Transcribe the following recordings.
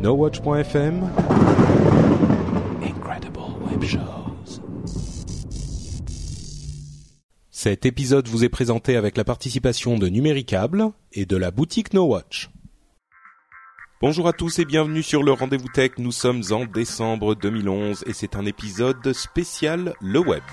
NoWatch.fm Incredible Web Shows Cet épisode vous est présenté avec la participation de Numéricable et de la boutique NoWatch. Bonjour à tous et bienvenue sur le Rendez-vous Tech. Nous sommes en décembre 2011 et c'est un épisode spécial le web.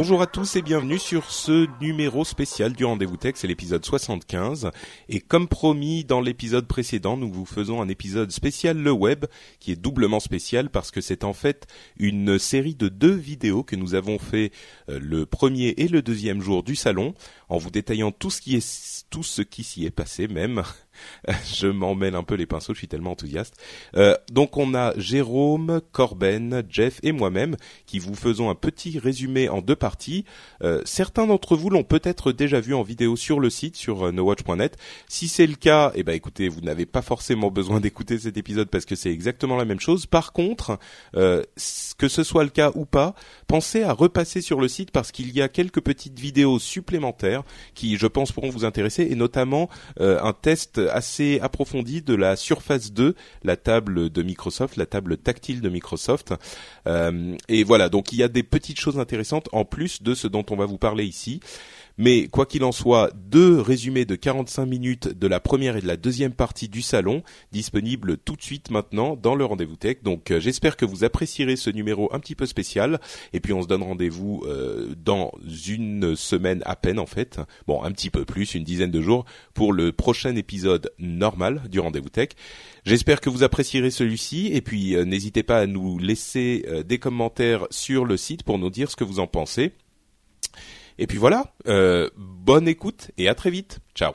Bonjour à tous et bienvenue sur ce numéro spécial du Rendez-vous Tech, c'est l'épisode 75. Et comme promis dans l'épisode précédent, nous vous faisons un épisode spécial le web, qui est doublement spécial parce que c'est en fait une série de deux vidéos que nous avons fait euh, le premier et le deuxième jour du salon, en vous détaillant tout ce qui est tout ce qui s'y est passé même. je m'en mêle un peu les pinceaux, je suis tellement enthousiaste. Euh, donc on a Jérôme, Corben, Jeff et moi-même qui vous faisons un petit résumé en deux parties. Euh, certains d'entre vous l'ont peut-être déjà vu en vidéo sur le site, sur euh, nowatch.net. Si c'est le cas, eh ben écoutez, vous n'avez pas forcément besoin d'écouter cet épisode parce que c'est exactement la même chose. Par contre, euh, que ce soit le cas ou pas, pensez à repasser sur le site parce qu'il y a quelques petites vidéos supplémentaires qui, je pense, pourront vous intéresser et notamment euh, un test assez approfondi de la Surface 2, la table de Microsoft, la table tactile de Microsoft. Euh, et voilà, donc il y a des petites choses intéressantes en plus de ce dont on va vous parler ici. Mais quoi qu'il en soit, deux résumés de 45 minutes de la première et de la deuxième partie du salon disponibles tout de suite maintenant dans le rendez-vous tech. Donc euh, j'espère que vous apprécierez ce numéro un petit peu spécial. Et puis on se donne rendez-vous euh, dans une semaine à peine en fait. Bon, un petit peu plus, une dizaine de jours pour le prochain épisode normal du rendez-vous tech. J'espère que vous apprécierez celui-ci et puis euh, n'hésitez pas à nous laisser des commentaires sur le site pour nous dire ce que vous en pensez. Et puis voilà, euh, bonne écoute et à très vite. Ciao.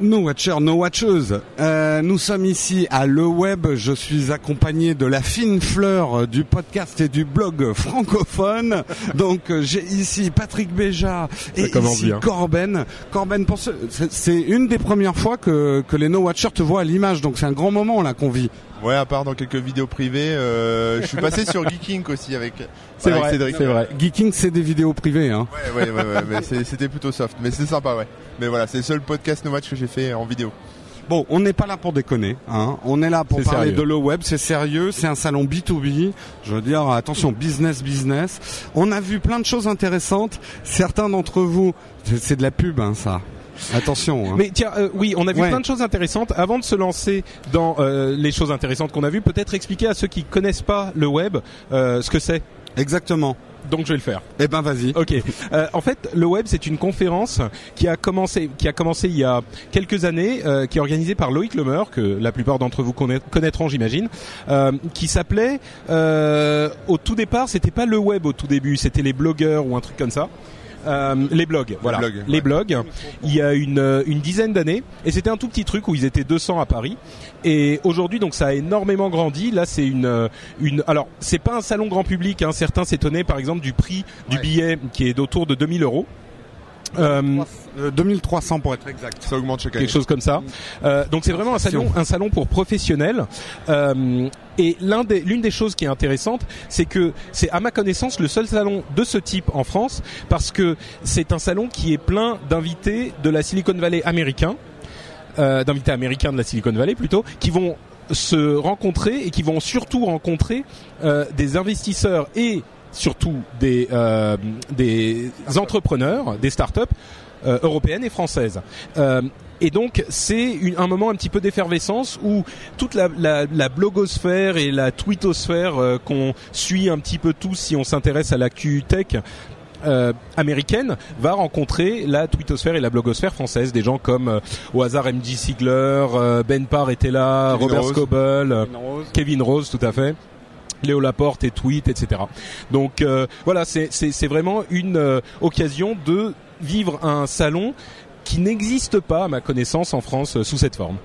No Watchers, No Watcheuses, euh, nous sommes ici à Le Web. Je suis accompagné de la fine fleur du podcast et du blog francophone. Donc euh, j'ai ici Patrick Béja et ici Corben. Corben, c'est une des premières fois que, que les No Watchers te voient à l'image. Donc c'est un grand moment là qu'on vit. Ouais, à part dans quelques vidéos privées, euh, je suis passé sur Geeking aussi avec. C'est vrai, c'est vrai. Geeking, c'est des vidéos privées, hein. Ouais, ouais, ouais, ouais mais c'était plutôt soft, mais c'est sympa, ouais. Mais voilà, c'est le seul podcast No que j'ai fait en vidéo. Bon, on n'est pas là pour déconner, hein. On est là pour parler de le web, c'est sérieux, c'est un salon B2B. Je veux dire, attention, business, business. On a vu plein de choses intéressantes. Certains d'entre vous, c'est de la pub, hein, ça. Attention. Hein. Mais tiens, euh, oui, on a vu plein de choses intéressantes. Avant de se lancer dans euh, les choses intéressantes qu'on a vues, peut-être expliquer à ceux qui connaissent pas le web euh, ce que c'est. Exactement donc je vais le faire. Eh ben vas-y. Ok. Euh, en fait, le web c'est une conférence qui a commencé, qui a commencé il y a quelques années, euh, qui est organisée par Loïc Lemeur, que la plupart d'entre vous connaîtront, j'imagine, euh, qui s'appelait. au tout départ, c'était pas le web au tout début, c'était les blogueurs ou un truc comme ça. Euh, les blogs, voilà. Les blogs, il y a une, euh, une dizaine d'années. Et c'était un tout petit truc où ils étaient 200 à Paris. Et aujourd'hui, donc, ça a énormément grandi. Là, c'est une, euh, une. Alors, c'est pas un salon grand public. Hein. Certains s'étonnaient, par exemple, du prix du billet qui est d'autour de 2000 euros. Euh, 2300 pour être exact. Ça augmente chaque année. Quelque chose comme ça. Euh, donc c'est vraiment un salon, un salon pour professionnels. Euh, et l'un des, l'une des choses qui est intéressante, c'est que c'est à ma connaissance le seul salon de ce type en France, parce que c'est un salon qui est plein d'invités de la Silicon Valley américain, euh, d'invités américains de la Silicon Valley plutôt, qui vont se rencontrer et qui vont surtout rencontrer euh, des investisseurs et surtout des, euh, des entrepreneurs, des startups euh, européennes et françaises. Euh, et donc c'est un moment un petit peu d'effervescence où toute la, la, la, blogosphère et la twittosphère qu'on suit un petit peu tous si on s'intéresse à l'actu tech euh, américaine va rencontrer la twittosphère et la blogosphère française, des gens comme euh, au hasard MJ Sigler, euh, Ben Parr était là, Kevin Robert Rose. Scoble, Kevin Rose, tout à fait. Léo Laporte et tweet, etc. Donc euh, voilà, c'est vraiment une euh, occasion de vivre un salon qui n'existe pas, à ma connaissance, en France euh, sous cette forme.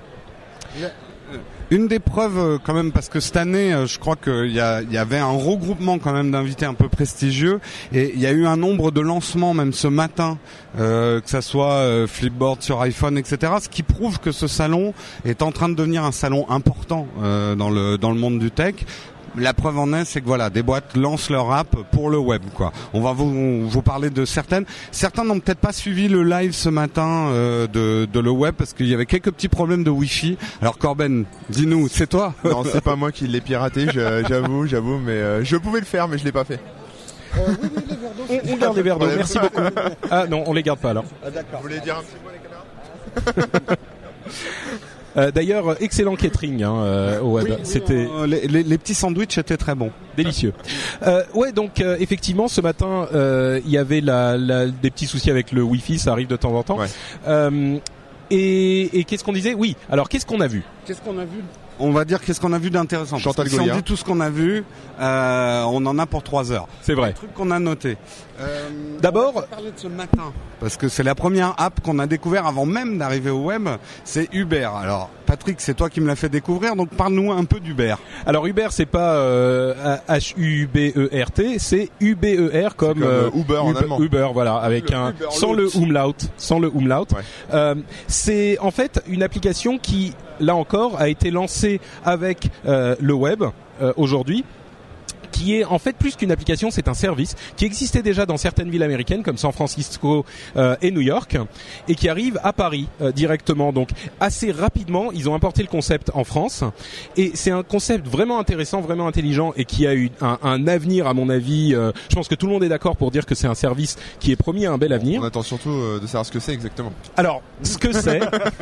Une des preuves quand même, parce que cette année, je crois qu'il y, avait un regroupement quand même d'invités un peu prestigieux, et il y a eu un nombre de lancements même ce matin, que ça soit Flipboard sur iPhone, etc. Ce qui prouve que ce salon est en train de devenir un salon important dans le monde du tech. La preuve en est, c'est que voilà, des boîtes lancent leur app pour le web, quoi. On va vous, vous parler de certaines. Certains n'ont peut-être pas suivi le live ce matin euh, de, de le web parce qu'il y avait quelques petits problèmes de Wi-Fi. Alors Corben, dis-nous, c'est toi? Non, c'est pas moi qui l'ai piraté, j'avoue, j'avoue, mais euh, je pouvais le faire, mais je l'ai pas fait. On, on garde les verres d'eau, merci beaucoup. Ah non, on les garde pas alors. Vous voulez dire un petit mot les caméras Euh, D'ailleurs, excellent catering hein, euh, au web. C'était Euh, les, les- les petits sandwichs étaient très bons. délicieux. Euh, ouais, donc euh, effectivement, ce matin, euh, il y avait la, la- des petits soucis avec le Wi-Fi, ça arrive de temps en temps. Ouais. Euh, et et qu'est-ce qu'on disait? Oui. Alors, qu'est-ce qu'on a vu? Qu'est-ce qu'on a vu? On va dire qu'est-ce qu'on a vu d'intéressant. Parce Chantal que si on dit tout ce qu'on a vu, euh, on en a pour trois heures. C'est vrai. Un truc qu'on a noté. Euh, D'abord- on va parler de ce matin parce que c'est la première app qu'on a découvert avant même d'arriver au web. C'est Uber. Alors Patrick, c'est toi qui me l'as fait découvrir, donc parle-nous un peu d'Uber. Alors Uber, c'est pas euh, H U B E R T, c'est U B E R comme, comme, euh, Uber en allemand. Uber, voilà, avec Le un Uber sans le umlaut, sans le umlaut. Ouais. Euh, c'est en fait une application qui, là encore, a été lancée avec euh, le web euh, aujourd'hui qui est en fait plus qu'une application, c'est un service qui existait déjà dans certaines villes américaines comme San Francisco euh, et New York et qui arrive à Paris euh, directement. Donc assez rapidement, ils ont importé le concept en France et c'est un concept vraiment intéressant, vraiment intelligent et qui a eu un, un avenir à mon avis. euh, je pense que tout le monde est d'accord pour dire que c'est un service qui est promis à un bel avenir. On attend surtout euh, de savoir ce que c'est exactement. Alors, ce que c'est,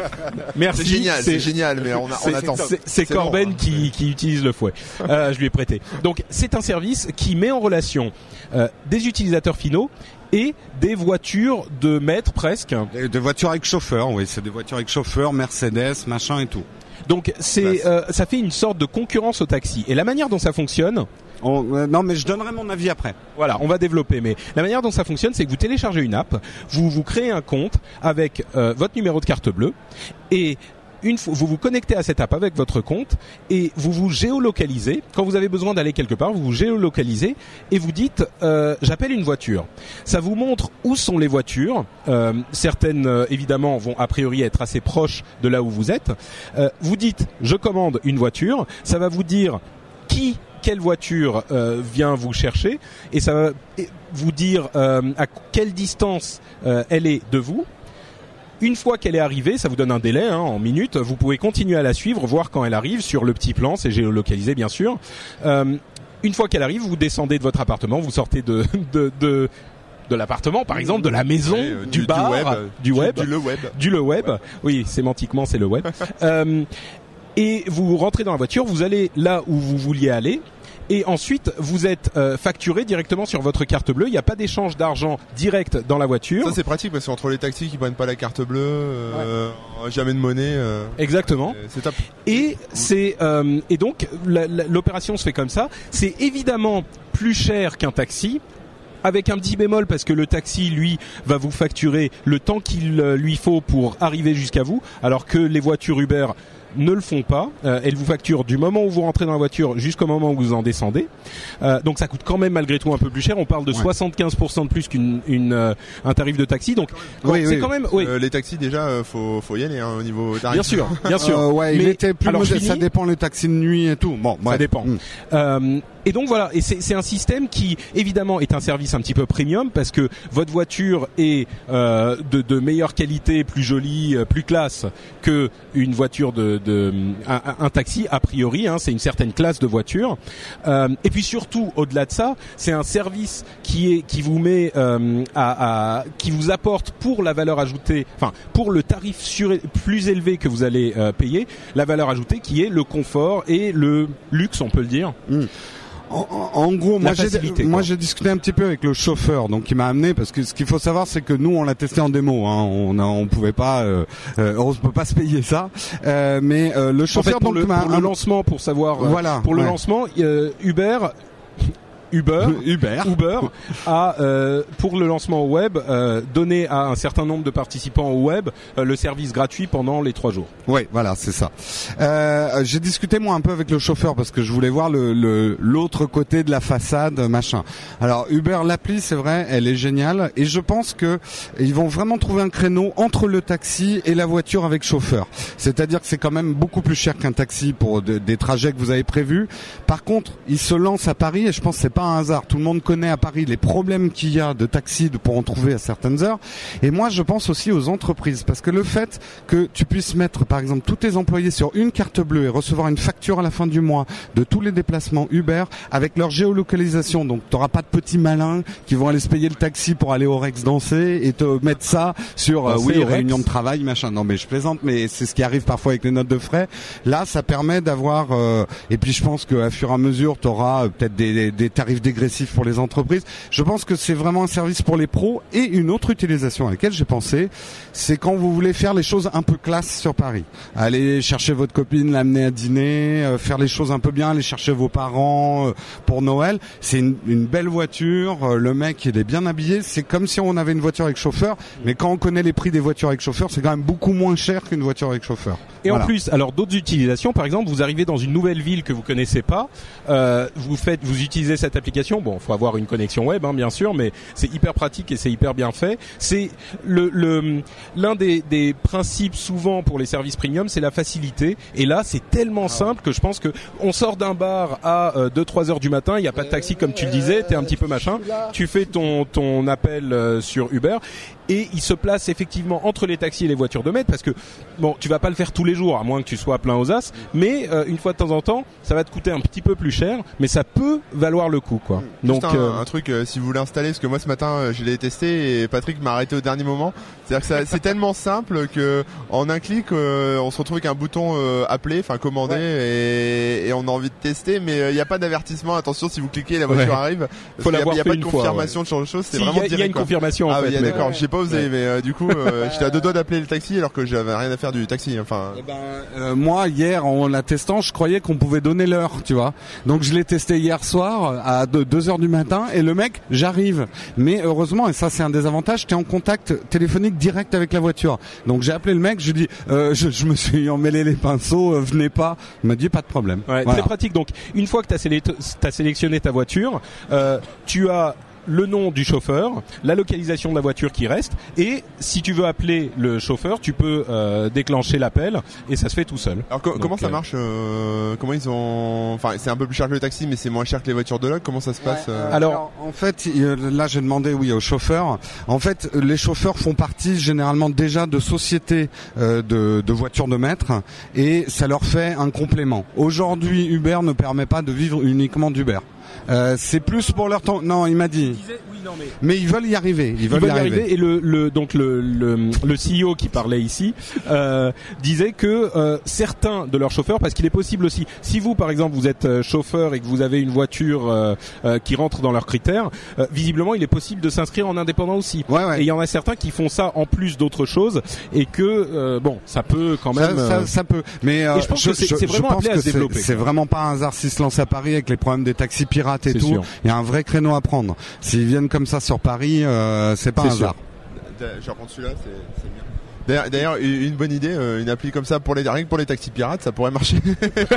merci. C'est génial, c'est génial, mais on, a- on attend. c'est- Corben qui, qui utilise le fouet. Euh, je lui ai prêté. Donc c'est un service qui met en relation euh, des utilisateurs finaux et des voitures de maître presque. Des, des voitures avec chauffeur, oui, c'est des voitures avec chauffeur, Mercedes, machin et tout. Donc c'est Classe. euh, ça fait une sorte de concurrence au taxi. Et la manière dont ça fonctionne, On- euh, non, mais je donnerai mon avis après. Voilà, on va développer. Mais la manière dont ça fonctionne, c'est que vous téléchargez une app, vous vous créez un compte avec euh, votre numéro de carte bleue et une fois, vous vous connectez à cette app avec votre compte et vous vous géolocalisez. Quand vous avez besoin d'aller quelque part, vous vous géolocalisez et vous dites euh, j'appelle une voiture. Ça vous montre où sont les voitures. Euh, certaines euh, évidemment vont a priori être assez proches de là où vous êtes. Vous dites je commande une voiture. Ça va vous dire qui quelle voiture vient vous chercher et ça va vous dire à quelle distance elle est de vous. Une fois qu'elle est arrivée, ça vous donne un délai hein, en minutes. Vous pouvez continuer à la suivre, voir quand elle arrive sur le petit plan, c'est géolocalisé bien sûr. Euh, une fois qu'elle arrive, vous descendez de votre appartement, vous sortez de de de, de l'appartement, par exemple, de la maison, Ouais, euh, du, bar, web, du web, du le web. du le web. Oui, sémantiquement, c'est le web. Euh, et vous rentrez dans la voiture, vous allez là où vous vouliez aller. Et ensuite, vous êtes euh, facturé directement sur votre carte bleue. Il n'y a pas d'échange d'argent direct dans la voiture. Ça c'est pratique parce qu'entre les taxis qui prennent pas la carte bleue, euh, jamais de monnaie, euh, Exactement. euh, c'est top. Et c'est euh, et donc l'opération se fait comme ça. C'est évidemment plus cher qu'un taxi. Avec un petit bémol parce que le taxi lui va vous facturer le temps qu'il lui faut pour arriver jusqu'à vous, alors que les voitures Uber ne le font pas. Euh, elles vous facturent du moment où vous rentrez dans la voiture jusqu'au moment où vous en descendez. Euh, donc ça coûte quand même malgré tout un peu plus cher. On parle de Ouais. 75% de plus qu'une une, euh, un tarif de taxi. Donc Oui, c'est oui. quand même oui. Euh, les taxis déjà, euh, faut faut y aller hein, au niveau tarif. Bien sûr, bien sûr. Euh, ouais, il Mais- était plus alors. Ça dépend les taxis de nuit et tout. Bon, Ça ouais. dépend. Mm. Euh, et donc voilà, et c'est c'est un système qui évidemment est un service un petit peu premium parce que votre voiture est euh, de, de meilleure qualité, plus jolie, euh, plus classe que une voiture de, un, taxi a priori. Hein, c'est une certaine classe de voiture. Euh, et puis surtout, au-delà de ça, c'est un service qui est qui vous met euh, à, qui vous apporte pour la valeur ajoutée, enfin pour le tarif plus élevé que vous allez euh, payer, la valeur ajoutée qui est le confort et le luxe, on peut le dire. En, en- en gros, moi j'ai moi j'ai discuté un petit peu avec le chauffeur, donc il m'a amené parce que ce qu'il faut savoir, c'est que nous on l'a testé en démo, hein, on a, on pouvait pas, euh, euh, on peut pas se payer ça, euh, mais euh, le En chauffeur fait, pour, donc le, pour lancement, pour savoir, euh, Voilà, pour le ouais. lancement, euh, Uber, Uber, Uber. Uber a euh, pour le lancement au web euh, donné à un certain nombre de participants au web euh, le service gratuit pendant les trois jours. Oui, voilà, c'est ça. Euh, j'ai discuté moi un peu avec le chauffeur parce que je voulais voir le le- l'autre côté de la façade, machin. Alors Uber, l'appli, c'est vrai, elle est géniale et je pense que ils vont vraiment trouver un créneau entre le taxi et la voiture avec chauffeur. C'est-à-dire que c'est quand même beaucoup plus cher qu'un taxi pour de- des trajets que vous avez prévus. Par contre, ils se lancent à Paris et je pense que c'est pas un hasard. Tout le monde connaît à Paris les problèmes qu'il y a de taxi de- pour en trouver à certaines heures. Et moi, je pense aussi aux entreprises parce que le fait que tu puisses mettre, par exemple, tous tes employés sur une carte bleue et recevoir une facture à la fin du mois de tous les déplacements Uber avec leur géolocalisation. Donc, tu n'auras pas de petits malins qui vont aller se payer le taxi pour aller au Rex danser et te mettre ça sur, euh, oui, réunion de travail, machin. Non, mais je plaisante, mais c'est ce qui arrive parfois avec les notes de frais. Là, ça permet d'avoir, euh, et puis je pense qu'à fur et à mesure, tu auras peut-être des, des- des tarifs dégressifs pour les entreprises. Je pense que c'est vraiment un service pour les pros et une autre utilisation à laquelle j'ai pensé, c'est quand vous voulez faire les choses un peu classe sur Paris. Aller chercher votre copine, l'amener à dîner, euh, faire les choses un peu bien, aller chercher vos parents euh, pour Noël. C'est une, une belle voiture, euh, le mec il est bien habillé. C'est comme si on avait une voiture avec chauffeur, mais quand on connaît les prix des voitures avec chauffeur, c'est quand même beaucoup moins cher qu'une voiture avec chauffeur. Et Voilà. en plus, alors d'autres utilisations, par exemple, vous arrivez dans une nouvelle ville que vous connaissez pas, vous faites, vous utilisez cette application. Bon, faut avoir une connexion web, hein, bien sûr, mais c'est hyper pratique et c'est hyper bien fait. C'est le le- l'un des, des principes souvent pour les services premium, c'est la facilité. Et là, c'est tellement simple que je pense que on sort d'un bar à 2-3 heures du matin, il n'y a pas de taxi comme tu le disais, t'es un petit peu machin. Tu fais ton ton appel euh, sur Uber et il se place effectivement entre les taxis et les voitures de maître parce que bon, tu vas pas le faire tous les jours à moins que tu sois plein aux as, mais euh, une fois de temps en temps, ça va te coûter un petit peu plus cher, mais ça peut valoir le coup quoi. Juste Donc un, euh, un truc, euh, si vous voulez installer, parce que moi ce matin je l'ai testé et Patrick m'a arrêté au dernier moment. C'est-à-dire que ça- c'est tellement simple que en un clic, euh, on se retrouve avec un bouton euh, appeler, enfin commander, et, et on a envie de tester, mais euh, il n'y a pas d'avertissement. Attention, si vous cliquez, la voiture Ouais. arrive. Faut y a- Il n'y a pas de une fois, confirmation de genre de choses. C'est si, il y, vraiment a- il y a direct, une quoi. confirmation en Ah fait. d'accord. J'ai pas osé, Ouais. mais euh, du coup, euh, j'étais à deux doigts d'appeler le taxi alors que j'avais rien à faire du taxi. Enfin, Eh ben, euh, moi hier en la testant, je croyais qu'on pouvait donner l'heure, tu vois. Donc je l'ai testé hier soir à 2 heures du matin et le mec, j'arrive. Mais heureusement, et ça c'est un des avantages, t'es en contact téléphonique direct avec la voiture. Donc j'ai appelé le mec, je lui dis, euh, je, je me suis emmêlé les pinceaux, euh, venez pas. Il m'a dit pas de problème. Ouais, Voilà. Très pratique. Donc, une fois que tu as, sélectionné ta voiture, euh, tu as le nom du chauffeur, la localisation de la voiture qui reste, et si tu veux appeler le chauffeur, tu peux euh, déclencher l'appel et ça se fait tout seul. alors co- Donc, comment ça euh, marche euh, Comment ils ont Enfin, c'est un peu plus cher que le taxi, mais c'est moins cher que les voitures de log. Comment ça se passe euh Alors- en fait, là j'ai demandé oui aux chauffeurs. En fait, les chauffeurs font partie généralement déjà de sociétés euh, de, de voitures de maître et ça leur fait un complément. Aujourd'hui, Uber ne permet pas de vivre uniquement d'Uber. Euh, c'est plus pour leur temps. Non, il m'a dit. Mais ils veulent y arriver. Ils Ils veulent, y arriver et le, le donc le, le, le CEO qui parlait ici euh, disait que euh, certains de leurs chauffeurs parce qu'il est possible aussi si vous par exemple vous êtes euh, chauffeur et que vous avez une voiture euh, euh, qui rentre dans leurs critères euh, visiblement il est possible de s'inscrire en indépendant aussi Ouais, ouais. et il y en a certains qui font ça en plus d'autres choses et que euh, bon ça peut quand Ça, même ça, euh, ça peut. Mais euh, Et je pense que c'est- je vraiment pense appelé à se développer, C'est vraiment pas un hasard s'ils se lancent à Paris avec les problèmes des taxis pirates et tout. sûr. Il y a un vrai créneau à prendre. S'ils viennent comme ça sur Paris, euh, c'est pas un sûr. hasard. C'est bien. D'ailleurs- D'ailleurs, une bonne idée, euh, une appli comme ça pour les rien que pour les taxis pirates, ça pourrait marcher.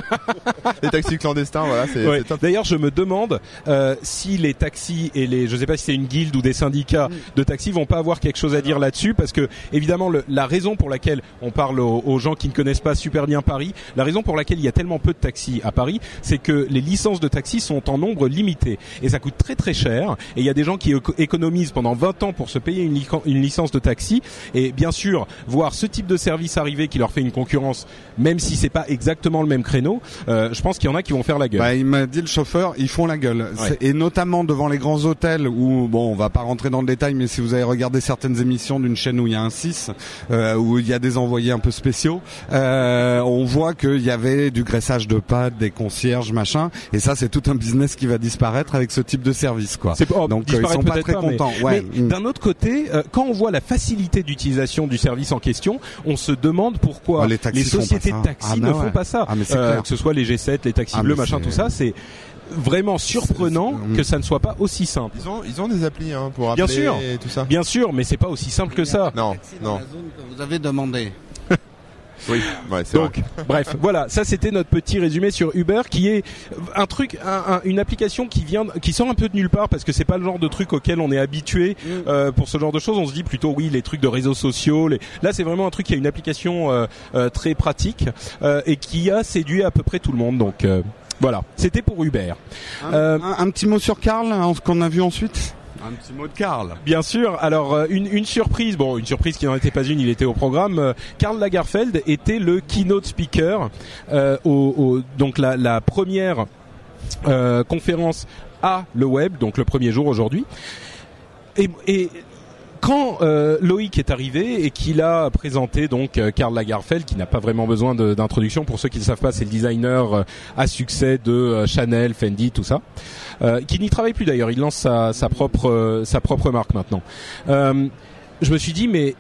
les taxis clandestins, voilà, c'est Ouais. D'ailleurs, je me demande euh, si les taxis et les, je sais pas si c'est une guilde ou des syndicats de taxis vont pas avoir quelque chose à dire là-dessus, parce que évidemment, le- la raison pour laquelle on parle aux, aux gens qui ne connaissent pas super bien Paris, la raison pour laquelle il y a tellement peu de taxis à Paris, c'est que les licences de taxis sont en nombre limité et ça coûte très très cher. Et il y a des gens qui éco- économisent pendant 20 ans pour se payer une, une licence de taxi. Et bien sûr, voir ce type de service arriver qui leur fait une concurrence, même si c'est pas exactement le même créneau, euh, je pense qu'il y en a qui vont faire la gueule. Bah, il m'a dit le chauffeur, ils font la gueule. Ouais. Et notamment devant les grands hôtels où, bon, on va pas rentrer dans le détail, mais si vous avez regardé certaines émissions d'une chaîne où il y a un 6, euh, où il y a des envoyés un peu spéciaux, euh, on voit qu'il y avait du graissage de pâtes, des concierges, machin. Et ça, c'est tout un business qui va disparaître avec ce type de service, quoi. Oh, Donc, euh, ils sont pas très pas, mais- contents. Ouais. D'un autre côté, euh, quand on voit la facilité d'utilisation du service en question, on se demande pourquoi Oh, les sociétés de taxi Ah, ne bah font ouais. pas ça. Ah, Euh, que ce soit les G7, les taxis Ah, bleus, machin, tout ça, c'est vraiment surprenant que ça ne soit pas aussi simple. Ils ont, ils ont des applis hein, pour Bien sûr. et tout ça. Bien sûr, mais c'est pas aussi simple que ça. Non, non. Vous avez demandé. Oui, ouais, c'est Donc, bref, voilà, ça c'était notre petit résumé sur Uber, qui est un truc, un- un- une application qui vient, qui sort un peu de nulle part parce que c'est pas le genre de truc auquel on est habitué euh, pour ce genre de choses. On se dit plutôt oui, les trucs de réseaux sociaux. Les... Là, c'est vraiment un truc qui a une application euh, euh, très pratique euh, et qui a séduit à peu près tout le monde. Donc euh, voilà, c'était pour Uber. Un, Euh, un- un petit mot sur Karl, hein, ce qu'on a vu ensuite? Un petit mot de Karl. Bien sûr. Alors euh, une, surprise, bon une surprise qui n'en était pas une, il était au programme. Euh, Karl Lagerfeld était le keynote speaker euh, au, au- donc la, la première conférence à le web, donc le premier jour aujourd'hui. Et, et quand euh, Loïc est arrivé et qu'il a présenté donc euh, Karl Lagerfeld, qui n'a pas vraiment besoin d'introduction pour ceux qui ne savent pas, c'est le designer euh, à succès de euh, Chanel, Fendi, tout ça, euh, qui n'y travaille plus d'ailleurs. Il lance sa, sa propre sa propre marque maintenant. Je me suis dit mais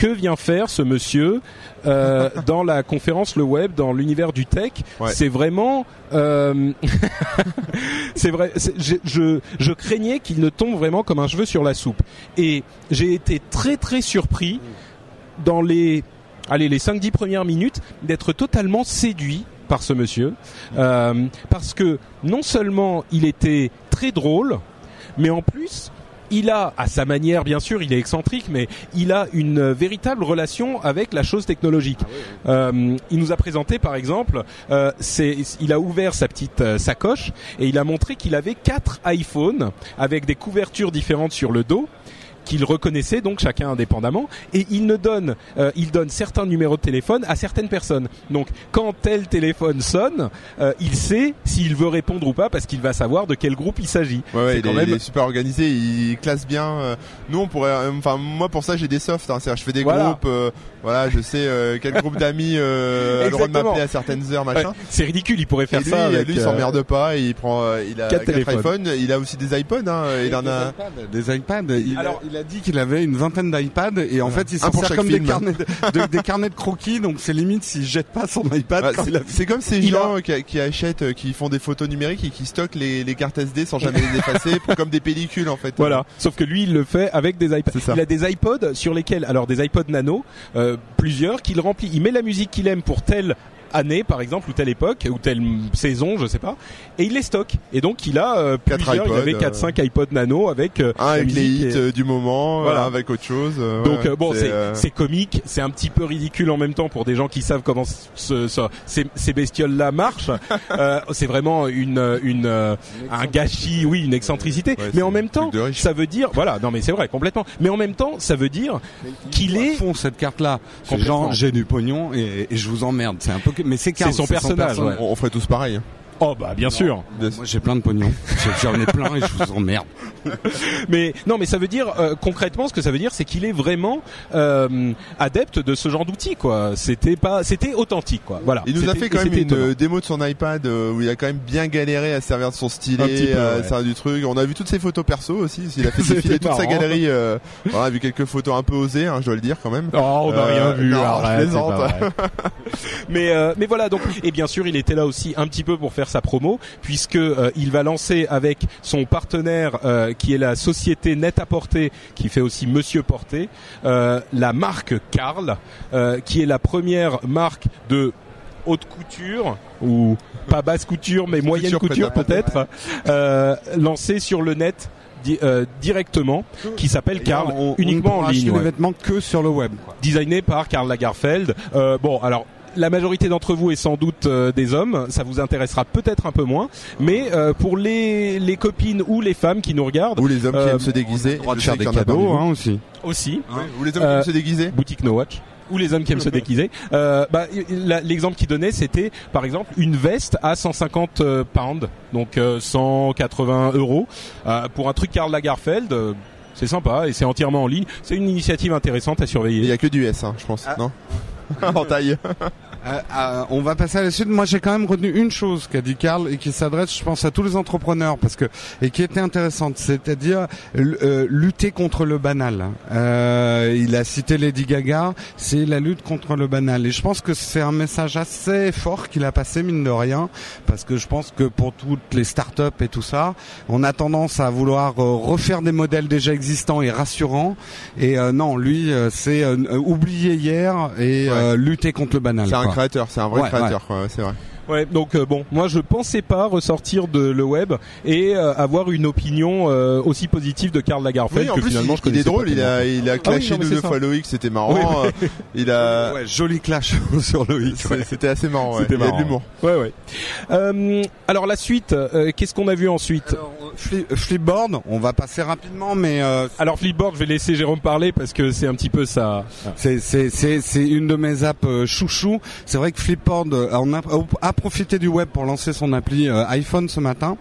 que vient faire ce monsieur euh, dans la conférence le web, dans l'univers du tech Ouais. C'est vraiment, euh, c'est vrai. Je, je, je craignais qu'il ne tombe vraiment comme un cheveu sur la soupe. Et j'ai été très très surpris dans les, allez, les 5-10 premières minutes d'être totalement séduit par ce monsieur, Euh, parce que non seulement il était très drôle, mais en plus il a, à sa manière bien sûr, il est excentrique, mais il a une véritable relation avec la chose technologique. Euh, il nous a présenté par exemple, euh, c'est, il a ouvert sa petite euh, sacoche et il a montré qu'il avait quatre iPhones avec des couvertures différentes sur le dos qu'il reconnaissait donc chacun indépendamment et il ne donne euh, il donne certains numéros de téléphone à certaines personnes donc quand tel téléphone sonne euh, il sait s'il veut répondre ou pas parce qu'il va savoir de quel groupe il s'agit Ouais, ouais, C'est il, quand est, même- il est super organisé, il classe bien. euh, Nous, on pourrait, euh, enfin, moi pour ça, j'ai des softs. Hein, c'est-à-dire, je fais des Voilà. groupes. euh, voilà, je sais euh, quel groupe d'amis euh, a le droit de m'appeler à certaines heures, machin. Ouais, c'est ridicule il pourrait faire et lui, ça avec lui, il s'emmerde pas. et Il prend, euh, il a quatre quatre téléphones. iPhones. Il a aussi des iPods. Hein, il en a. Des iPads. Il, Alors- a, il a dit qu'il avait une vingtaine d'iPads et en fait il s'en sert comme des carnets, de, de- des carnets de croquis. Donc c'est limite s'il jette pas son iPad Bah, c'est- comme ces Il gens qui, qui achètent, euh, qui font des photos numériques et qui stockent les, les cartes SD sans jamais les effacer, comme des pellicules en fait. Voilà. Sauf que lui, il le fait avec des iPads. Il a des iPods sur lesquels, alors des iPods Nano, euh, plusieurs qu'il remplit. Il met la musique qu'il aime pour telle année, par exemple, ou telle époque, ou telle saison, je sais pas, et il les stocke. Et donc, il a euh, Quatre plusieurs. il iPods, avait euh, 4-5 iPods Nano avec euh, Un avec les musique hits et- euh, du moment, Voilà. un avec autre chose. euh, Donc ouais, euh, bon, c'est euh, c'est comique, c'est un petit peu ridicule en même temps pour des gens qui savent comment ce, ce- ces, ces bestioles là marchent. Euh, c'est vraiment une une euh, un gâchis, oui, une excentricité. Ouais, mais en même temps, ça veut dire, voilà, non mais c'est vrai complètement. Mais en même temps, ça veut dire qu'il est fond cette carte là. Genre j'ai du pognon et, et je vous emmerde. C'est un peu que- mais c'est son personnage, ouais. on, on ferait tous pareil. hein. Oh bah bien sûr. Moi j'ai plein de pognon. J'en ai plein et je vous emmerde. Mais non, mais ça veut dire euh, concrètement, ce que ça veut dire, c'est qu'il est vraiment euh, adepte de ce genre d'outils, quoi. C'était pas, c'était authentique, quoi. Voilà. Il nous a fait quand même une étonnant. euh, démo de son iPad euh, où il a quand même bien galéré à se servir de son stylet, peu, à ouais. se servir du truc. On a vu toutes ses photos perso aussi. Il a fait défiler toute sa galerie. Euh, on a vu quelques photos un peu osées, hein, je dois le dire quand même. Oh, on n'a Euh, rien vu. non, je arrête, c'est plaisante. mais euh, mais voilà donc et bien sûr il était là aussi un petit peu pour faire sa promo puisque euh, il va lancer avec son partenaire euh, qui est la société Net à Porter qui fait aussi Monsieur Porter euh, la marque Karl euh, qui est la première marque de haute couture ou pas basse couture mais moyenne Couture peut-être lancée sur le net di- euh, directement qui s'appelle Karl On- on uniquement ne en ligne acheter ouais les vêtements que sur le web. quoi. designé par Karl Lagerfeld. Euh, bon, alors la majorité d'entre vous est sans doute euh, des hommes, ça vous intéressera peut-être un peu moins, mais euh, pour les les copines ou les femmes qui nous regardent Ou les hommes qui Euh, aiment se déguiser. droit de faire des cadeaux hein, aussi. aussi, vous. Ou les hommes qui Euh, aiment se déguiser. boutique No Watch ou les hommes qui aiment se déguiser. Euh, bah, l'exemple qu'il donnait, c'était par exemple une veste à 150 euh, pounds, donc euh, 180 euros, euh, pour un truc Karl Lagerfeld. euh, c'est sympa et c'est entièrement en ligne. C'est une initiative intéressante à Il surveiller. y a que du S, hein, je pense, Ah. non? En taille. Euh, euh, on va passer à la suite. Moi, j'ai quand même retenu une chose qu'a dit Karl et qui s'adresse, je pense, à tous les entrepreneurs parce que et qui était intéressante, c'est-à-dire euh, lutter contre le banal. Euh, il a cité Lady Gaga, c'est la lutte contre le banal. Et je pense que c'est un message assez fort qu'il a passé mine de rien, parce que je pense que pour toutes les startups et tout ça, on a tendance à vouloir euh, refaire des modèles déjà existants et rassurants. Et euh, non, lui, c'est euh, oublier hier et euh, lutter contre le banal. C'est un quoi. créateur, c'est un vrai Ouais, créateur, quoi, ouais, c'est vrai. Ouais, donc euh, bon, moi je pensais pas ressortir de le web et euh, avoir une opinion euh, aussi positive de Karl Lagerfeld Oui, en que plus, finalement il, je il est drôle, pas il a, il a clashé non, mais deux, c'est deux ça. fois Loïc, c'était marrant. euh, Il a, Ouais, joli clash sur Loïc. c'est- c'était assez marrant, ouais. C'était Il y a de marrant. l'humour. Ouais, ouais. Euh, alors la suite, euh, qu'est-ce qu'on a vu ensuite? Alors, euh, Flip- Flipboard, on va passer rapidement, mais euh, Alors Flipboard, je vais laisser Jérôme parler parce que c'est un petit peu ça. c'est c'est c'est c'est une de mes apps euh, chouchou. C'est vrai que Flipboard euh, on a, a profité du web pour lancer son appli iPhone ce matin.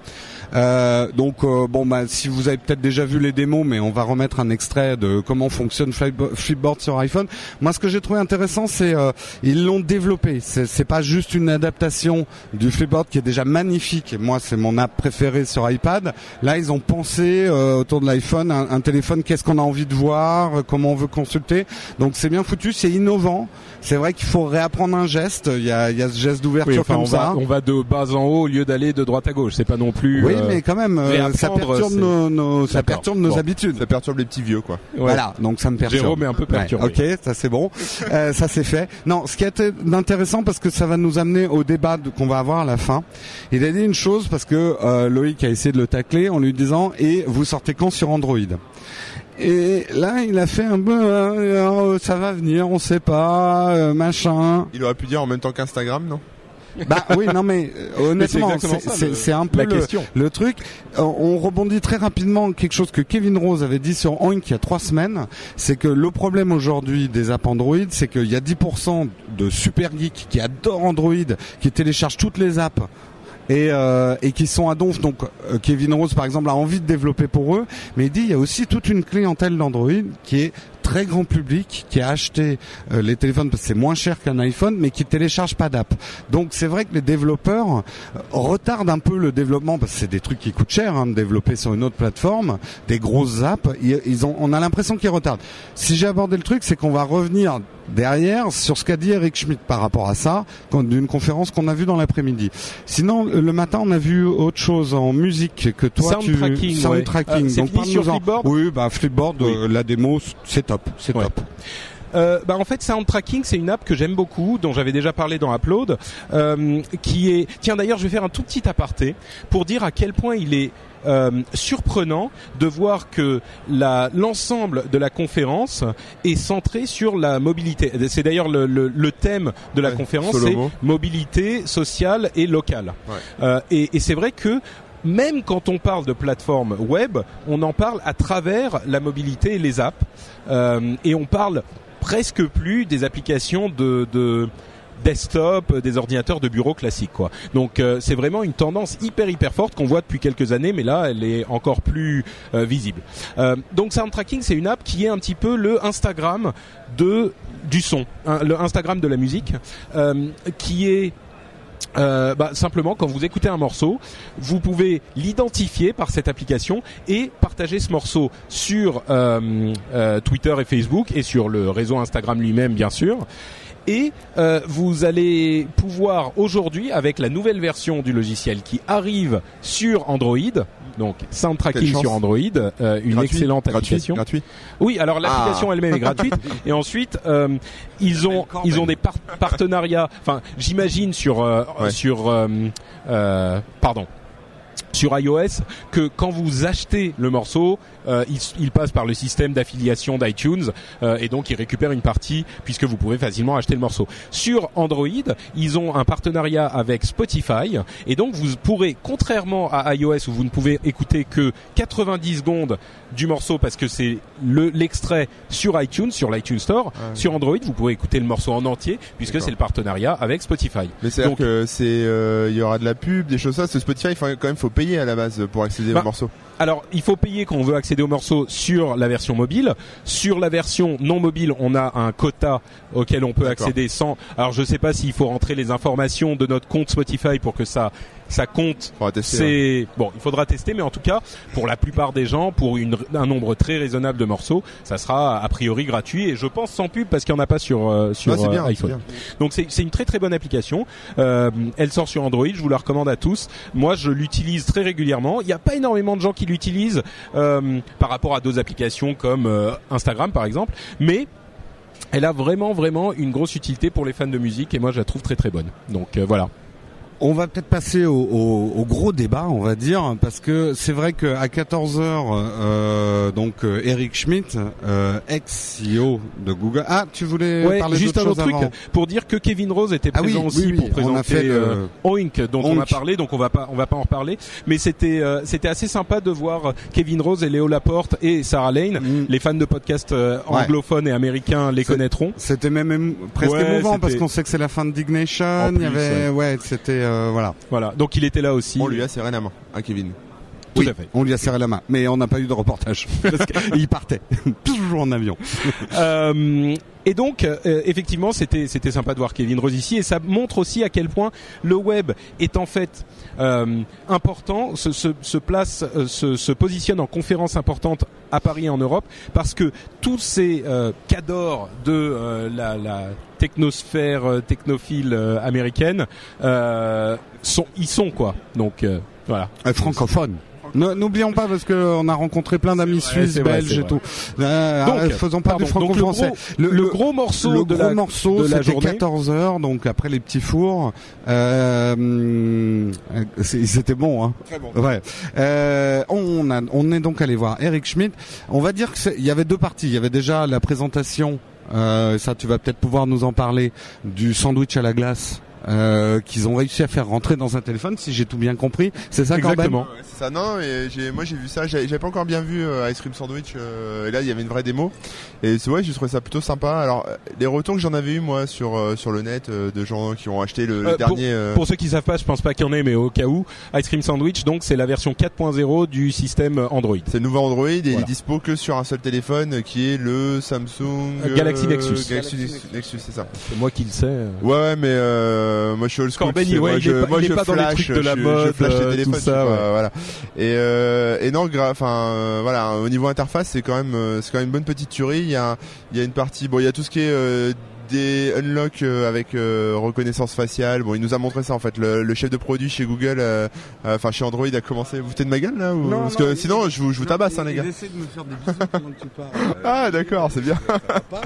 Euh, donc euh, bon bah si vous avez peut-être déjà vu les démos, mais on va remettre un extrait de comment fonctionne Flip- Flipboard sur iPhone. Moi, ce que j'ai trouvé intéressant, c'est euh, ils l'ont développé. C'est c'est pas juste une adaptation du Flipboard qui est déjà magnifique. Moi, c'est mon app préférée sur iPad. Là, ils ont pensé euh, autour de l'iPhone un, un téléphone. Qu'est-ce qu'on a envie de voir euh, Comment on veut consulter Donc c'est bien foutu, c'est innovant. C'est vrai qu'il faut réapprendre un geste. Il y a, il y a ce geste d'ouverture Oui, enfin, comme on ça. va, on va de bas en haut au lieu d'aller de droite à gauche. C'est pas non plus. Oui, euh, mais quand même, euh, ça perturbe nos, nos- ça perturbe nos Bon. habitudes. Ça perturbe les petits vieux, quoi. ouais. Voilà, donc ça me perturbe. Jérôme est un peu perturbé. Ouais, ok, ça c'est bon. Euh, ça c'est fait. Non, ce qui est intéressant parce que ça va nous amener au débat qu'on va avoir à la fin. Il a dit une chose parce que euh, Loïc a essayé de le tacler en lui disant et vous sortez quand sur Android? Et là, il a fait un peu, euh, euh, ça va venir, on sait pas, euh, machin. Il aurait pu dire en même temps qu'Instagram, non? Bah oui, non mais euh, honnêtement, c'est un peu la le, question. le truc. On rebondit très rapidement quelque chose que Kevin Rose avait dit sur Oink il y a trois semaines, c'est que le problème aujourd'hui des apps Android, c'est qu'il y a 10% de super geeks qui adorent Android, qui téléchargent toutes les apps. Et, euh, et qui sont à donf. Donc euh, Kevin Rose par exemple a envie de développer pour eux, mais il dit il y a aussi toute une clientèle d'Android qui est très grand public, qui a acheté euh, les téléphones parce que c'est moins cher qu'un iPhone, mais qui télécharge pas d'app. Donc c'est vrai que les développeurs euh, retardent un peu le développement parce que c'est des trucs qui coûtent cher hein, de développer sur une autre plateforme, des grosses apps. Ils, ils ont, on a l'impression qu'ils retardent. Si j'ai abordé le truc, c'est qu'on va revenir derrière sur ce qu'a dit Eric Schmidt par rapport à ça, d'une conférence qu'on a vue dans l'après-midi. Sinon, le matin, on a vu autre chose en musique que toi. Sound tu... tracking, Sound ouais. tracking. Euh, Donc fini sur. Flipboard? Oui, bah Flipboard, Oui. euh, la démo, c'est top, c'est Ouais. top. Euh, bah en fait, Sound Tracking, c'est une app que j'aime beaucoup, dont j'avais déjà parlé dans Upload, euh, qui est. Tiens, d'ailleurs, je vais faire un tout petit aparté pour dire à quel point il est. euh, surprenant de voir que l'ensemble de la conférence est centré sur la mobilité. C'est d'ailleurs le, le, le thème de la Ouais, conférence, c'est mobilité sociale et locale. Ouais. Euh, et et c'est vrai que même quand on parle de plateforme web, on en parle à travers la mobilité et les apps, Euh, et on parle presque plus des applications de, de desktop, des ordinateurs de bureau classiques quoi. Donc euh, c'est vraiment une tendance hyper hyper forte qu'on voit depuis quelques années, mais là elle est encore plus euh, visible. Euh, donc Sound Tracking c'est une app qui est un petit peu le Instagram de du son, hein, le Instagram de la musique, qui est euh, bah, simplement quand vous écoutez un morceau, vous pouvez l'identifier par cette application et partager ce morceau sur euh, euh, Twitter et Facebook et sur le réseau Instagram lui-même bien sûr. Et euh, vous allez pouvoir aujourd'hui, avec la nouvelle version du logiciel qui arrive sur Android, donc Sound Tracking sur Android, euh, une Gratuit, excellente application. Gratuit. Oui, alors l'application Ah. elle-même est gratuite et ensuite euh, ils ont ils ont des par- partenariats. Enfin, j'imagine sur euh, Ouais. sur euh, euh, pardon. sur iOS que quand vous achetez le morceau, euh, il, il passe par le système d'affiliation d'iTunes euh, et donc il récupère une partie puisque vous pouvez facilement acheter le morceau. Sur Android, ils ont un partenariat avec Spotify et donc vous pourrez, contrairement à iOS où vous ne pouvez écouter que 90 secondes du morceau parce que c'est le l'extrait sur iTunes, sur l'iTunes Store, Ah oui. sur Android vous pouvez écouter le morceau en entier puisque c'est le partenariat avec Spotify. Mais c'est Donc- que c'est euh, il y aura de la pub, des choses ça. Ce Spotify, il faut- quand même, faut payer à la base pour accéder Bah, au morceau. Alors, il faut payer quand on veut accéder au morceau sur la version mobile. Sur la version non mobile, on a un quota auquel on peut accéder sans. Alors, je sais pas s'il faut rentrer les informations de notre compte Spotify pour que ça ça compte. Hein. C'est bon, il faudra tester, mais en tout cas, pour la plupart des gens, pour une, un nombre très raisonnable de morceaux, ça sera a priori gratuit et je pense sans pub parce qu'il n'y en a pas sur euh, sur Ah, c'est euh, bien, c'est iPhone. bien. Donc c'est c'est une très très bonne application. Euh, elle sort sur Android, je vous la recommande à tous. Moi, je l'utilise très régulièrement. Il n'y a pas énormément de gens qui l'utilisent euh, par rapport à d'autres applications comme euh, Instagram par exemple, mais elle a vraiment vraiment une grosse utilité pour les fans de musique et moi je la trouve très très bonne. Donc euh, voilà. On va peut-être passer au, au- au gros débat, on va dire, parce que c'est vrai qu'à 14 h euh, donc euh, Eric Schmidt, euh, ex-CEO de Google. Ah, tu voulais Ouais, parler juste un autre truc avant pour dire que Kevin Rose était Ah présent oui, aussi oui, pour présenter fait euh, Oink dont on a parlé donc on va pas on va pas en reparler mais c'était euh, c'était assez sympa de voir Kevin Rose et Léo Laporte et Sarah Lane Mm. les fans de podcasts euh, Ouais. anglophones et américains les connaîtront C'était même presque Ouais, émouvant parce qu'on sait que c'est la fin de Dignation. Il y avait, ouais, c'était euh, voilà. voilà donc il était là aussi On lui a serré la main, à Kevin. Tout Oui, à fait On lui a serré la main, mais on n'a pas eu de reportage. Parce qu'il partait toujours en avion. Euh, et donc, euh, effectivement, c'était c'était sympa de voir Kevin Rose ici, et ça montre aussi à quel point le web est en fait euh, important, se, se, se place, euh, se, se positionne en conférence importante à Paris et en Europe, parce que tous ces euh, cadors de euh, la, la technosphère technophile américaine euh, sont, y sont quoi. Donc euh, voilà. Euh, francophone. N'oublions pas parce que on a rencontré plein d'amis suisses, vrai, belges et tout. Euh, Donc, euh, faisons pas pardon, du donc le franco-français. gros- le, gros morceau le de gros la morceau, de la c'était journée. 14 heures, donc après les petits fours. Euh, c'était bon, hein. Très bon. Ouais. Euh, on, a, on est donc allé voir Eric Schmidt. On va dire que c'est- il y avait deux parties. Il y avait déjà la présentation. Euh, ça, tu vas peut-être pouvoir nous en parler du sandwich à la glace. Euh, qu'ils ont réussi à faire rentrer dans un téléphone, si j'ai tout bien compris. C'est ça, Corben Exactement. Ouais, c'est ça. Non, et j'ai, moi j'ai vu ça. J'avais, j'avais pas encore bien vu euh, Ice Cream Sandwich. euh, et là, il y avait une vraie démo. Et c'est ouais, j'ai trouvé ça plutôt sympa. Alors, euh, les retours que j'en avais eu moi sur euh, sur le net euh, de gens qui ont acheté le, le pour- dernier. euh, Pour ceux qui savent pas, je pense pas qu'il y en ait, mais au cas où, Ice Cream Sandwich, donc c'est la version 4.0 du système Android. C'est le nouveau Android et il Voilà. est dispo que sur un seul téléphone qui est le Samsung Euh, Galaxy Nexus. Galaxy Nexus, c'est ça. C'est moi qui le sais. Ouais, ouais, mais euh, moi je suis old school. Corben, tu sais, ouais, moi, je, pas- moi, il est je pas dans les flash, trucs de la je, mode, je flash euh, les téléphones, tout je ça, suis pas- ouais. voilà. Et, euh, et non, enfin euh, voilà, au niveau interface, c'est quand même, euh, c'est quand même une bonne petite tuerie. Il y a, il y a une partie, bon, il y a tout ce qui est euh, des unlock euh, avec euh, reconnaissance faciale. Bon, il nous a montré ça en fait. Le, le chef de produit chez Google, euh, euh, enfin chez Android, a commencé. Vous foutez de ma gueule là ou... Non, Parce non, que il- sinon, je vous, je vous tabasse, hein, les gars. essaie de me faire des bisous pendant que tu parles. Ah, d'accord, c'est bien.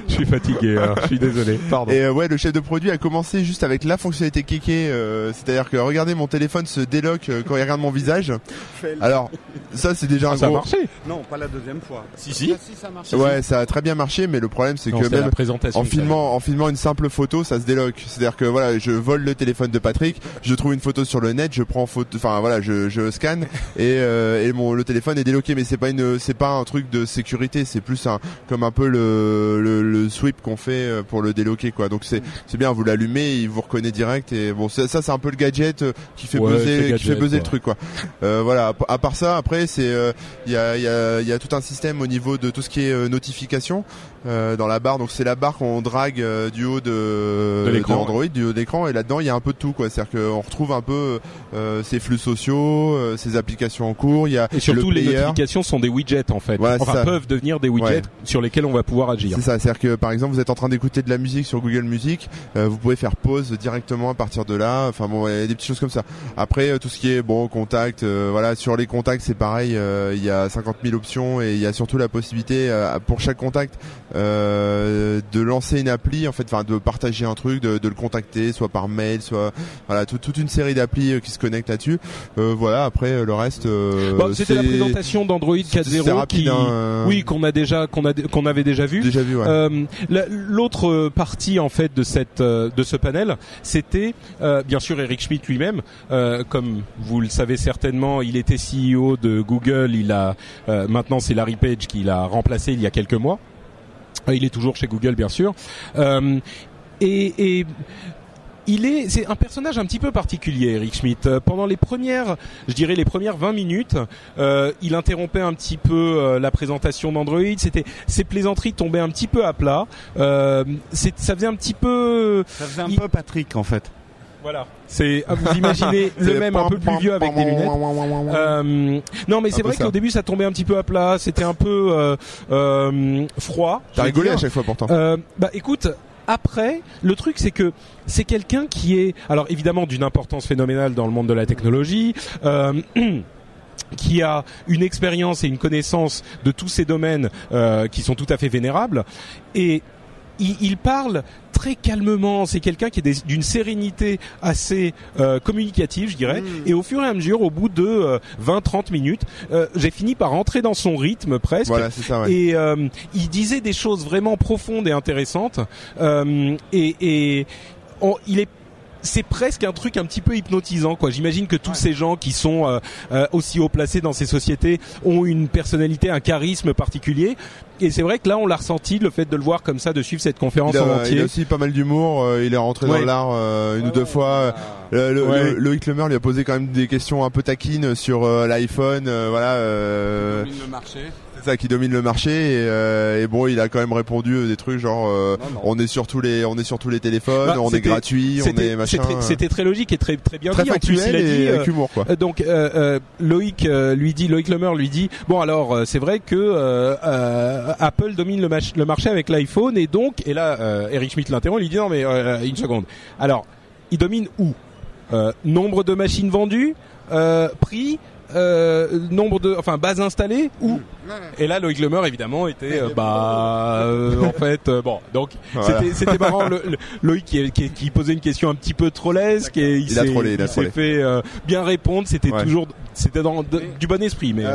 Je suis fatigué, hein, je suis désolé. Pardon. Et euh, ouais, le chef de produit a commencé juste avec la fonctionnalité kéké, euh, c'est-à-dire que regardez mon téléphone se déloque euh, quand il regarde mon visage. Alors ça c'est déjà un Ah, ça a gros. marché. Non, pas la deuxième fois. Si, si. ça marche. Ouais, ça a très bien marché, mais le problème c'est que même la présentation. en ça filmant, en filmant une simple photo, ça se déloque. C'est-à-dire que voilà, je vole le téléphone de Patrick, je trouve une photo sur le net, je prends photo, enfin voilà, je, je scanne et, euh, et mon le téléphone est déloqué. Mais c'est pas une, c'est pas un truc de sécurité, c'est plus un comme un peu le le, le sweep qu'on fait euh, pour le déloquer quoi. Donc c'est c'est bien, vous l'allumez, il vous reconnaît direct et bon ça, ça c'est un peu le gadget euh, qui fait Ouais, buzzer, qui fait buzzer le truc quoi. Euh, voilà. À part ça, après c'est euh, il y a il y a il y a tout un système au niveau de tout ce qui est notification euh, dans la barre. Donc c'est la barre qu'on drague euh, du haut de, De l'écran, Android, du haut d'écran, et là-dedans il y a un peu de tout quoi. C'est-à-dire qu'on retrouve un peu euh, ses flux sociaux, euh, ses applications en cours. Il y a Et surtout, le les notifications sont des widgets en fait. Enfin, ça. peuvent devenir des widgets Ouais. sur lesquels on va pouvoir agir. C'est ça, c'est-à-dire que par exemple vous êtes en train d'écouter de la musique sur Google Music, euh, vous pouvez faire pause directement à partir de là. Enfin bon, il y a des petites choses comme ça. Après euh, tout ce qui est bon contact, euh, voilà sur les contacts c'est pareil, euh, il y a 50 000 options et il y a surtout la possibilité euh, pour chaque contact euh, de lancer une appli. en fait, enfin de partager un truc, de, de, le contacter, soit par mail, soit voilà toute une série d'applis qui se connectent là-dessus. voilà, après le reste. Bon, C'était la présentation d'Android 4.0 qui, hein, oui, qu'on a déjà qu'on a qu'on avait déjà vu. Déjà vu. Ouais. L'autre partie en fait de cette de ce panel, c'était bien sûr Eric Schmidt lui-même, comme vous le savez certainement, il était CEO de Google. Il a maintenant c'est Larry Page qui l'a remplacé il y a quelques mois. Euh, il est toujours chez Google, bien sûr. Euh, et, et il est, c'est un personnage un petit peu particulier, Eric Schmidt. Euh, pendant les premières, je dirais les premières 20 minutes, euh, il interrompait un petit peu euh, la présentation d'Android. C'était, ses plaisanteries tombaient un petit peu à plat. Euh, ça faisait un petit peu. Ça faisait un peu Patrick en fait. Voilà. C'est ah, vous imaginez le même un peu plus vieux avec des lunettes. Euh, non, mais c'est vrai qu'au début ça tombait un petit peu à plat. C'était un peu euh, euh, froid. T'as rigolé à chaque fois pourtant. Euh, bah écoute, après, le truc c'est que c'est quelqu'un qui est, alors évidemment d'une importance phénoménale dans le monde de la technologie. Euh, qui a une expérience et une connaissance de tous ces domaines euh, qui sont tout à fait vénérables et il, il parle très calmement. C'est quelqu'un qui est d'une sérénité assez euh, communicative, je dirais. Mm. Et au fur et à mesure, au bout de 20-30 euh, minutes, euh, j'ai fini par rentrer dans son rythme presque. Voilà, ça, ouais. Et il disait des choses vraiment profondes et intéressantes. et, et il est c'est presque un truc un petit peu hypnotisant quoi. J'imagine que tous ces gens qui sont euh, euh, aussi haut placés dans ces sociétés ont une personnalité, un charisme particulier. Et c'est vrai que là, on l'a ressenti, le fait de le voir comme ça, de suivre cette conférence en entier. Il a aussi pas mal d'humour. Euh, il est rentré dans l'art une ou deux fois. Le, le, Loïc Lemer lui a posé quand même des questions un peu taquines sur l'iPhone. voilà. Le marché ça qui domine le marché et, euh, et, bon il a quand même répondu euh, des trucs genre euh, on est sur tous les on est sur tous les téléphones bah, on est gratuit on est machin c'était très logique et très très bien très dit en plus, il a dit, avec humour quoi. donc Loïc lui dit Loïc Lemer lui dit bon alors c'est vrai que Apple domine le, le marché avec l'iPhone et donc et là Eric Schmidt l'interrompt il lui dit non mais une seconde. Alors il domine où? Nombre de machines vendues prix euh, nombre de, enfin base installée ou et là Loïc Lemer évidemment était euh, bah euh, en fait euh, bon donc c'était c'était marrant le, Loïc qui, qui, qui, posait une question un petit peu trollesque et il, s'est fait bien répondre. C'était toujours c'était dans du bon esprit mais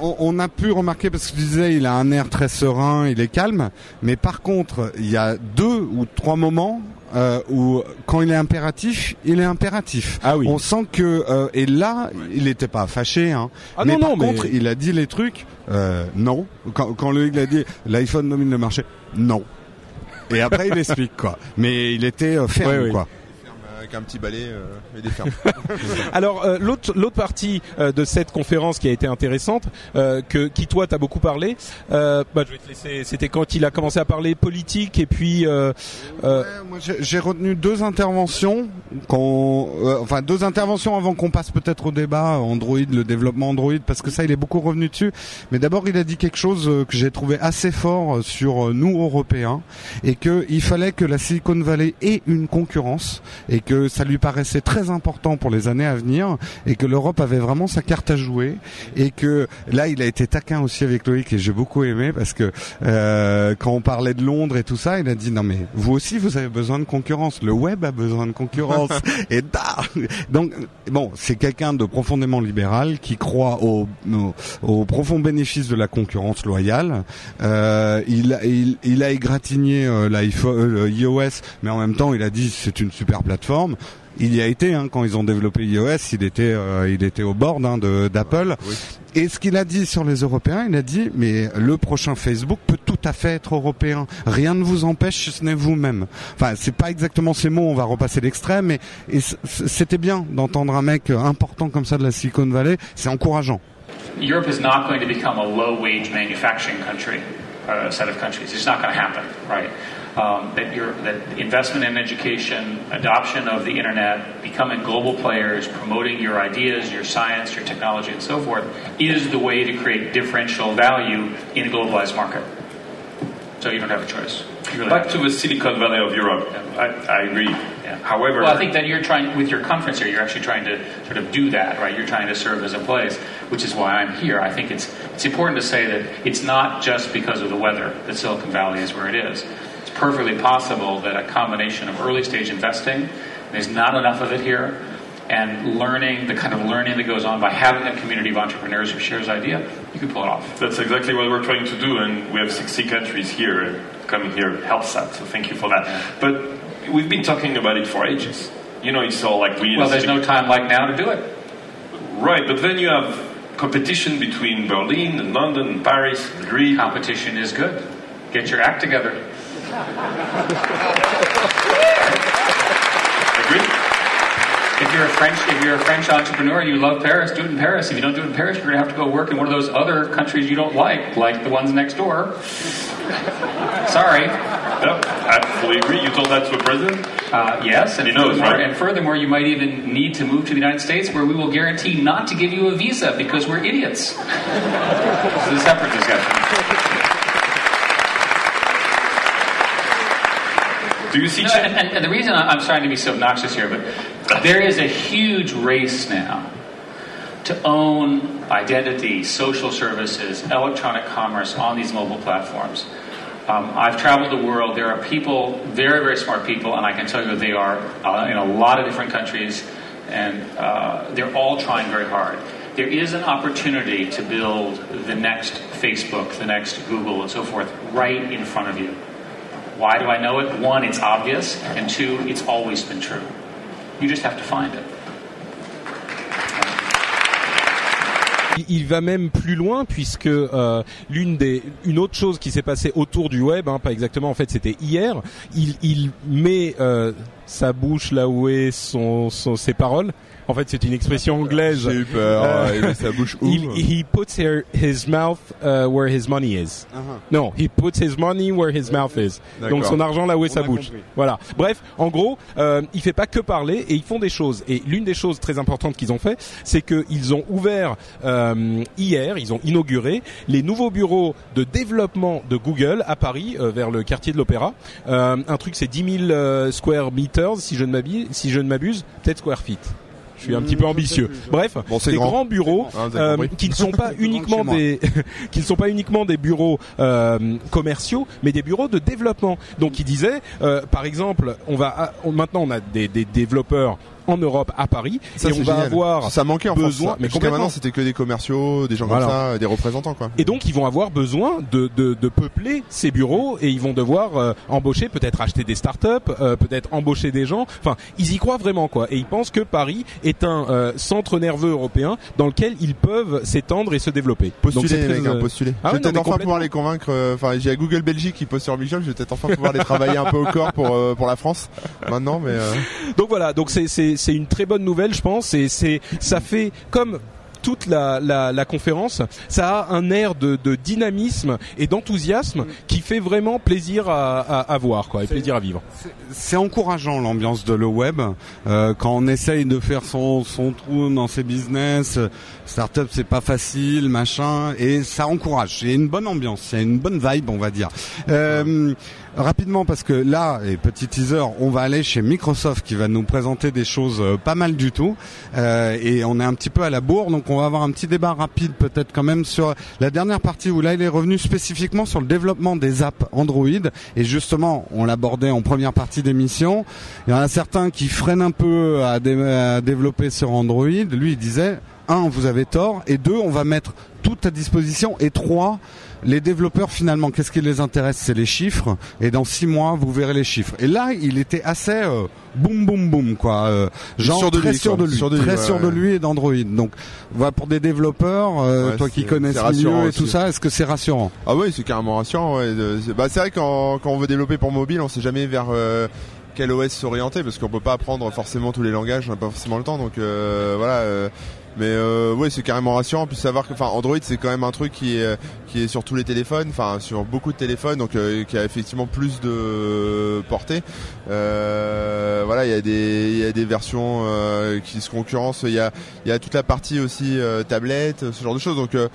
on, on, a pu remarquer parce que je disais il a un air très serein il est calme mais par contre il y a deux ou trois moments euh, où quand il est impératif, il est impératif. Ah oui. On sent que euh, et là, il n'était pas fâché. Hein. Ah mais non, par non, contre, il a dit les trucs. Euh, non. Quand, quand le il a dit l'iPhone domine le marché. Non. Et après, il explique quoi. Mais il était euh, ferme oui, quoi avec un petit balai euh, et des fermes. Alors euh, l'autre l'autre partie euh, de cette conférence qui a été intéressante, euh, que qui toi t'as beaucoup parlé, euh, bah, je vais te laisser. C'était quand il a commencé à parler politique et puis. Ouais, moi j'ai retenu deux interventions, qu'on, enfin deux interventions avant qu'on passe peut-être au débat Android, le développement Android, parce que ça il est beaucoup revenu dessus. Mais d'abord il a dit quelque chose que j'ai trouvé assez fort sur nous Européens et que il fallait que la Silicon Valley ait une concurrence et que ça lui paraissait très important pour les années à venir et que l'Europe avait vraiment sa carte à jouer et que là il a été taquin aussi avec Loïc et j'ai beaucoup aimé parce que euh, quand on parlait de Londres et tout ça, il a dit non mais vous aussi vous avez besoin de concurrence, le web a besoin de concurrence. Et da! Donc bon c'est quelqu'un de profondément libéral qui croit au, au, profond bénéfice de la concurrence loyale. Euh, il, il, il a égratigné euh, l'iPhone, euh, mais en même temps il a dit c'est une super plateforme il y a été hein, quand ils ont développé iOS, il était euh, il était au bord hein, d'Apple. Et ce qu'il a dit sur les Européens, il a dit mais le prochain Facebook peut tout à fait être européen. Rien ne vous empêche, ce n'est vous-même. Enfin, c'est pas exactement ces mots. On va repasser l'extrême, mais c'était bien d'entendre un mec important comme ça de la Silicon Valley. C'est encourageant. Europe is not going to become a low-wage manufacturing country, uh, set of countries. It's not going to happen, right? Um, that, your, that investment in education, adoption of the internet, becoming global players, promoting your ideas, your science, your technology, and so forth, is the way to create differential value in a globalized market. So you don't have a choice. Really Back to the Silicon Valley of Europe. Yeah. I, I, agree. Yeah. However, well, I think that you're trying with your conference here. You're actually trying to sort of do that, right? You're trying to serve as a place, which is why I'm here. I think it's it's important to say that it's not just because of the weather that Silicon Valley is where it is perfectly possible that a combination of early stage investing, there's not enough of it here, and learning, the kind of learning that goes on by having a community of entrepreneurs who shares idea, you can pull it off. That's exactly what we're trying to do, and we have 60 countries here, and coming here helps that. So thank you for that. But we've been talking about it for ages. You know, it's all like we. Well, there's no time like now to do it. Right, but then you have competition between Berlin and London and Paris, Madrid. Competition is good. Get your act together. Agree? If you're a French, if you're a French entrepreneur and you love Paris, do it in Paris. If you don't do it in Paris, you're going to have to go work in one of those other countries you don't like, like the ones next door. Sorry. No, I fully agree. You told that to a president? Uh, yes, and He knows, furthermore, right? and furthermore, you might even need to move to the United States, where we will guarantee not to give you a visa because we're idiots. this is a separate discussion. Do you see No, and, and, and the reason I'm trying to be so obnoxious here, but there is a huge race now to own identity, social services, electronic commerce on these mobile platforms. Um, I've traveled the world. There are people, very, very smart people, and I can tell you they are uh, in a lot of different countries, and uh, they're all trying very hard. There is an opportunity to build the next Facebook, the next Google, and so forth right in front of you. Why do I know it? One, it's obvious, and two, it's always been true. You just have to find it. Il- va même plus loin puisque euh, l'une des une autre chose qui s'est passée autour du web, hein, pas exactement en fait c'était hier, il, il met euh, sa bouche là où est son, son ses paroles. En fait c'est une expression anglaise. J'ai eu peur. Euh, il met sa bouche où Il- he puts her, his mouth uh, where his money is. Uh-huh. Non, he puts his money where his mouth is. Donc son argent là où est On sa bouche. compris. Voilà. Bref, en gros, euh, il fait pas que parler et ils font des choses. Et l'une des choses très importantes qu'ils ont fait, c'est qu'ils ont ouvert euh, hier, ils ont inauguré les nouveaux bureaux de développement de Google à Paris, euh, vers le quartier de l'Opéra. Euh, un truc, c'est 10 000 euh, square meters, si je ne m'abuse, si je ne m'abuse, peut-être square feet. Je suis un petit peu ambitieux. Bref, Bon, des grand. grands bureaux avez euh, qui ne sont pas uniquement des qui ne sont pas uniquement des bureaux euh, commerciaux, mais des bureaux de développement. Donc, il disait, euh, par exemple, on va ah, maintenant on a des, des développeurs en Europe à Paris Ça, et on va avoir ça manquait en France, besoin- ça. mais Jusqu'à maintenant, c'était que des commerciaux, des gens Voilà. comme ça, des représentants, quoi. et donc ils vont avoir besoin de, de, de peupler ces bureaux et ils vont devoir euh, embaucher, peut-être acheter des startups, euh, peut-être embaucher des gens. Enfin, ils y croient vraiment quoi. Et ils pensent que Paris est un euh, centre nerveux européen dans lequel ils peuvent s'étendre et se développer. Postuler, les très, mecs, hein, euh, postuler. Ah je vais peut-être enfin pouvoir les convaincre. Enfin, j'ai à Google Belgique qui poste sur Shop, je vais peut-être enfin pouvoir les travailler un peu au corps pour pour la France. Maintenant, mais Donc voilà, donc c'est c'est c'est une très bonne nouvelle, je pense. Et c'est ça fait comme toute la, la, la conférence, ça a un air de, de dynamisme et d'enthousiasme qui fait vraiment plaisir à, à, à voir, quoi, et plaisir à vivre. C'est encourageant l'ambiance de le web euh, quand on essaye de faire son son trou dans ses business. Startup c'est pas facile, machin, et ça encourage. Il y a une bonne ambiance, il y a une bonne vibe, on va dire. Euh, rapidement parce que là, et petit teaser, on va aller chez Microsoft qui va nous présenter des choses euh, pas mal du tout. Euh, et on est un petit peu à la bourre, donc on va avoir un petit débat rapide peut-être quand même sur la dernière partie où là il est revenu spécifiquement sur le développement des apps Android. Et justement, on l'abordait en première partie d'émission. Il y en a certains qui freinent un peu à, à développer sur Android. Lui, il disait un, vous avez tort, et deux, on va mettre tout à disposition, et trois, les développeurs finalement, qu'est-ce qui les intéresse? C'est les chiffres, et dans six mois, vous verrez les chiffres. Et là, il était assez euh, boum boum boum quoi, euh, genre Sûr de très lui, sûr de lui, Sûr de lui, très ouais, sûr de lui et d'Android. Donc, voilà pour des développeurs, euh, Ouais, toi qui connais ce milieu et tout aussi. ça, est-ce que c'est rassurant? Ah ouais, c'est carrément rassurant. Ouais. Bah, c'est vrai quand quand on veut développer pour mobile, on sait jamais vers euh, quel OS s'orienter parce qu'on peut pas apprendre forcément tous les langages, on n'a pas forcément le temps. Donc euh, voilà. euh, mais euh, ouais, c'est carrément rassurant. Puis savoir que, enfin, Android, c'est quand même un truc qui est qui est sur tous les téléphones, enfin sur beaucoup de téléphones, donc euh, qui a effectivement plus de portée. Euh, voilà, il y a des il y a des versions euh, qui se concurrencent. Il y a il y a toute la partie aussi euh, tablette, ce genre de choses. Donc euh,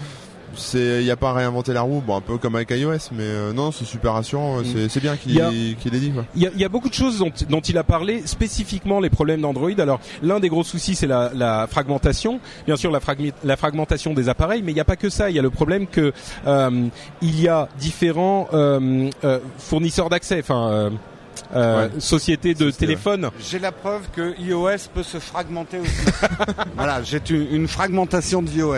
c'est, il y a pas à réinventer la roue, bon un peu comme avec iOS, mais euh, non, c'est super rassurant. Mm. C'est, c'est bien qu'il, a- qu'il dit. Il y y a beaucoup de choses dont, dont il a parlé, spécifiquement les problèmes d'Android. Alors, l'un des gros soucis, c'est la, la fragmentation. Bien sûr, la, fragmi- la fragmentation des appareils, mais il n'y a pas que ça. Il y a le problème que euh, il y a différents euh, euh, fournisseurs d'accès, enfin euh, Ouais. sociétés de téléphone. J'ai la preuve que iOS peut se fragmenter aussi. voilà, j'ai une, une fragmentation de iOS.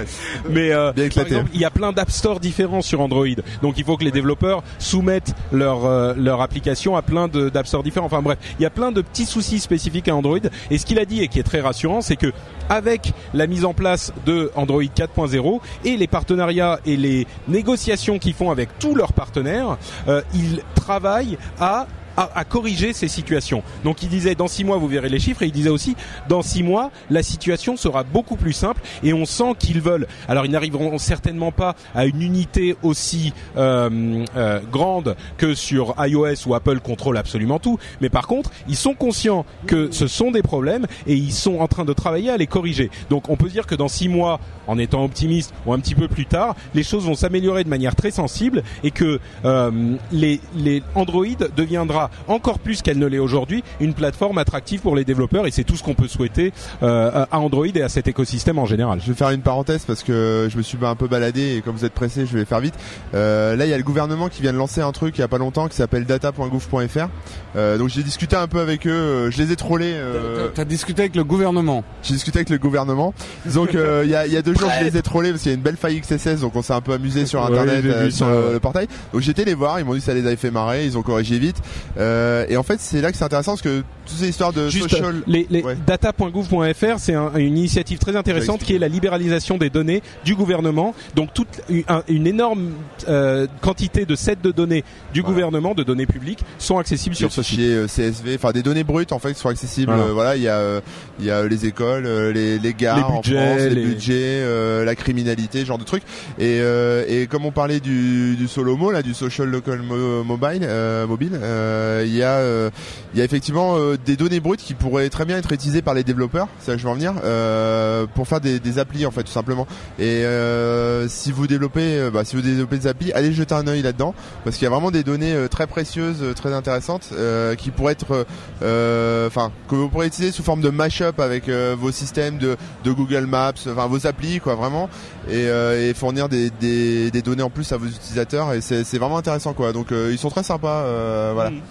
Mais euh, Bien exemple, il y a plein d'app stores différents sur Android. Donc il faut que les développeurs soumettent leur euh, leur application à plein d'app stores différents. Enfin bref, il y a plein de petits soucis spécifiques à Android. Et ce qu'il a dit et qui est très rassurant, c'est que avec la mise en place de Android 4.0 et les partenariats et les négociations qu'ils font avec tous leurs partenaires, euh, ils travaillent à à, à corriger ces situations. Donc il disait dans six mois vous verrez les chiffres et il disait aussi dans six mois la situation sera beaucoup plus simple et on sent qu'ils veulent. Alors ils n'arriveront certainement pas à une unité aussi euh, euh, grande que sur iOS où Apple contrôle absolument tout, mais par contre ils sont conscients que ce sont des problèmes et ils sont en train de travailler à les corriger. Donc on peut dire que dans six mois, en étant optimiste ou un petit peu plus tard, les choses vont s'améliorer de manière très sensible et que euh, les, les Android deviendra encore plus qu'elle ne l'est aujourd'hui une plateforme attractive pour les développeurs et c'est tout ce qu'on peut souhaiter euh, à Android et à cet écosystème en général. Je vais faire une parenthèse parce que je me suis un peu baladé et comme vous êtes pressé, je vais faire vite. Euh, là, il y a le gouvernement qui vient de lancer un truc il y a pas longtemps qui s'appelle data.gouv.fr. Euh, donc j'ai discuté un peu avec eux, euh, je les ai trollés. Euh, T'as discuté avec le gouvernement. j'ai discuté avec le gouvernement. Donc euh, il y, a, il y a deux jours, je les ai trollés parce qu'il y a une belle faille XSS, donc on s'est un peu amusé sur Ouais, internet vu euh, ça, sur ouais. le, le portail. Donc j'étais les voir, ils m'ont dit que ça les avait fait marrer, ils ont corrigé vite. Euh, et en fait, c'est là que c'est intéressant parce que toutes ces histoires de Juste social. les, les Ouais. data.gouv.fr, c'est un- une initiative très intéressante qui est la libéralisation des données du gouvernement. Donc toute une, un- une énorme euh, quantité de sets de données du Voilà. gouvernement, de données publiques, sont accessibles sur ce site. euh, CSV, enfin des données brutes en fait qui sont accessibles. Voilà. Euh, Voilà, il y a euh, il y a euh, les écoles, euh, les les gares Les en budgets, France, les, les- budgets, euh, la criminalité, ce genre de trucs. Et euh, et comme on parlait du du Solomo là, du social local mo- mobile euh, mobile, euh, il y a euh, y a effectivement euh, des données brutes qui pourraient très bien être utilisées par les développeurs. Ça, je vais en venir euh, pour faire des, applis en fait tout simplement. Et euh, si vous développez, euh, bah, si vous développez des applis, allez jeter un œil là-dedans parce qu'il y a vraiment des données euh, très précieuses, euh, très intéressantes euh, qui pourraient être, euh, enfin, que vous pourrez utiliser sous forme de mashup avec euh, vos systèmes de, de Google Maps, enfin vos applis quoi vraiment, et, euh, et fournir des, des, des données en plus à vos utilisateurs et c'est c'est vraiment intéressant quoi. Donc euh, ils sont très sympas, euh, voilà. Mm.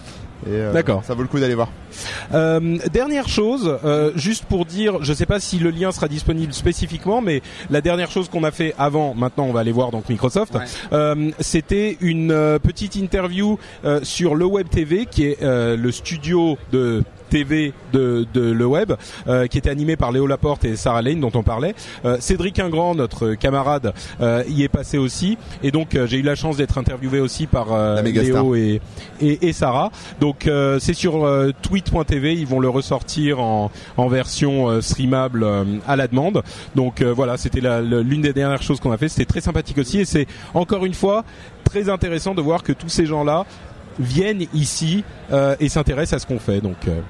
Euh, D'accord. Ça vaut le coup d'aller voir. Euh, dernière chose, euh, juste pour dire, je sais pas si le lien sera disponible spécifiquement, mais la dernière chose qu'on a fait avant, maintenant on va aller voir donc Microsoft, Ouais. euh, c'était une euh, petite interview euh, sur le Web TV, qui est euh, le studio de TV de, de le web, euh, qui était animé par Léo Laporte et Sarah Lane, dont on parlait. Euh, Cédric Ingrand, notre camarade, euh, y est passé aussi, et donc j'ai eu la chance d'être interviewé aussi par. Léo et, et, et Sarah. Donc c'est sur tweet.tv, ils vont le ressortir en, en version streamable à la demande. Donc voilà, c'était l'une des dernières choses qu'on a fait. C'était très sympathique aussi et c'est encore une fois très intéressant de voir que tous ces gens-là viennent ici euh, et s'intéressent à ce qu'on fait. Donc euh,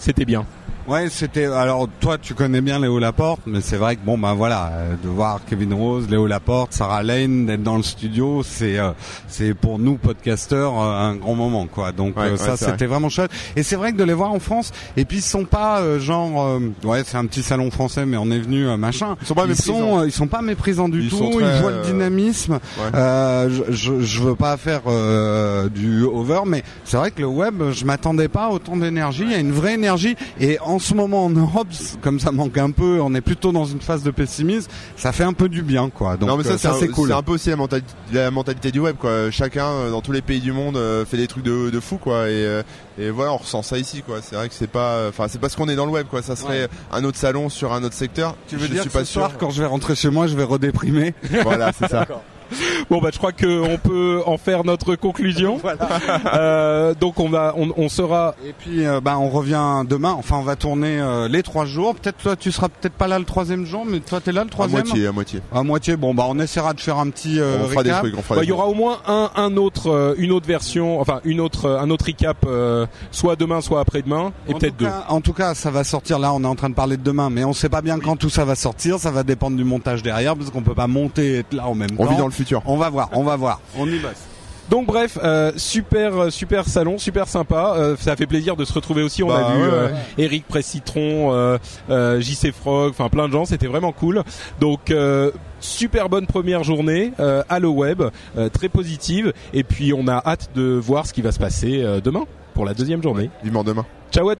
c'était bien. Ouais, c'était. Alors toi, tu connais bien Léo Laporte, mais c'est vrai que bon, ben voilà, euh, de voir Kevin Rose, Léo Laporte, Sarah Lane, d'être dans le studio, c'est euh, c'est pour nous podcasteurs euh, un grand moment, quoi. Donc Ouais, euh, ouais, ça, vrai. c'était vraiment chouette. Et c'est vrai que de les voir en France, et puis ils sont pas euh, genre, euh, ouais, c'est un petit salon français, mais on est venu machin. Ils sont pas ils méprisants. sont, euh, ils sont pas méprisants du Ils tout. ils voient le dynamisme. Ouais. Euh, je, je, je veux pas faire euh, du over, mais c'est vrai que le web, je m'attendais pas à autant d'énergie. Il y a une vraie énergie, et en ce moment en Europe, comme ça manque un peu, on est plutôt dans une phase de pessimisme. Ça fait un peu du bien, quoi. Donc non mais ça, euh, c'est cool. c'est un peu aussi la mentalité, la mentalité du web quoi. Chacun euh, dans tous les pays du monde euh, fait des trucs de, de fou quoi et, et voilà on ressent ça ici quoi. C'est vrai que c'est pas enfin c'est parce qu'on est dans le web quoi. Ça serait Ouais. un autre salon sur un autre secteur. Tu veux je dire suis que pas ce soir, sûr. quand je vais rentrer chez moi, je vais redéprimer voilà c'est ça. Bon bah je crois qu'on peut en faire notre conclusion. Euh, donc on va, on, on sera Et puis, euh, bah, on revient demain. Enfin, on va tourner euh, les trois jours. Peut-être toi, tu seras peut-être pas là le troisième jour, mais toi, t'es là le À troisième. moitié à moitié. À moitié. Bon, bah, on essaiera de faire un petit euh, on fera des trucs. On fera Bah, des il y aura au moins un, un autre, euh, une autre version, enfin une autre, euh, un autre recap, euh, soit demain, soit après-demain, et En peut-être tout deux. cas- En tout cas, ça va sortir. Là, on est en train de parler de demain, mais on sait pas bien quand tout ça va sortir. Ça va dépendre du montage derrière, parce qu'on peut pas monter et être là en même On temps. vit dans le futur. On va voir, on va voir. On y bosse. Donc bref, euh, super super salon, super sympa. Euh, ça fait plaisir de se retrouver aussi. On Bah, a vu ouais, euh, ouais. Eric Pressitron, euh, euh, JC Frog, enfin plein de gens. C'était vraiment cool. Donc euh, super bonne première journée euh, à le web, euh, très positive. Et puis on a hâte de voir ce qui va se passer euh, demain pour la deuxième journée. Vivement demain. Ciao. à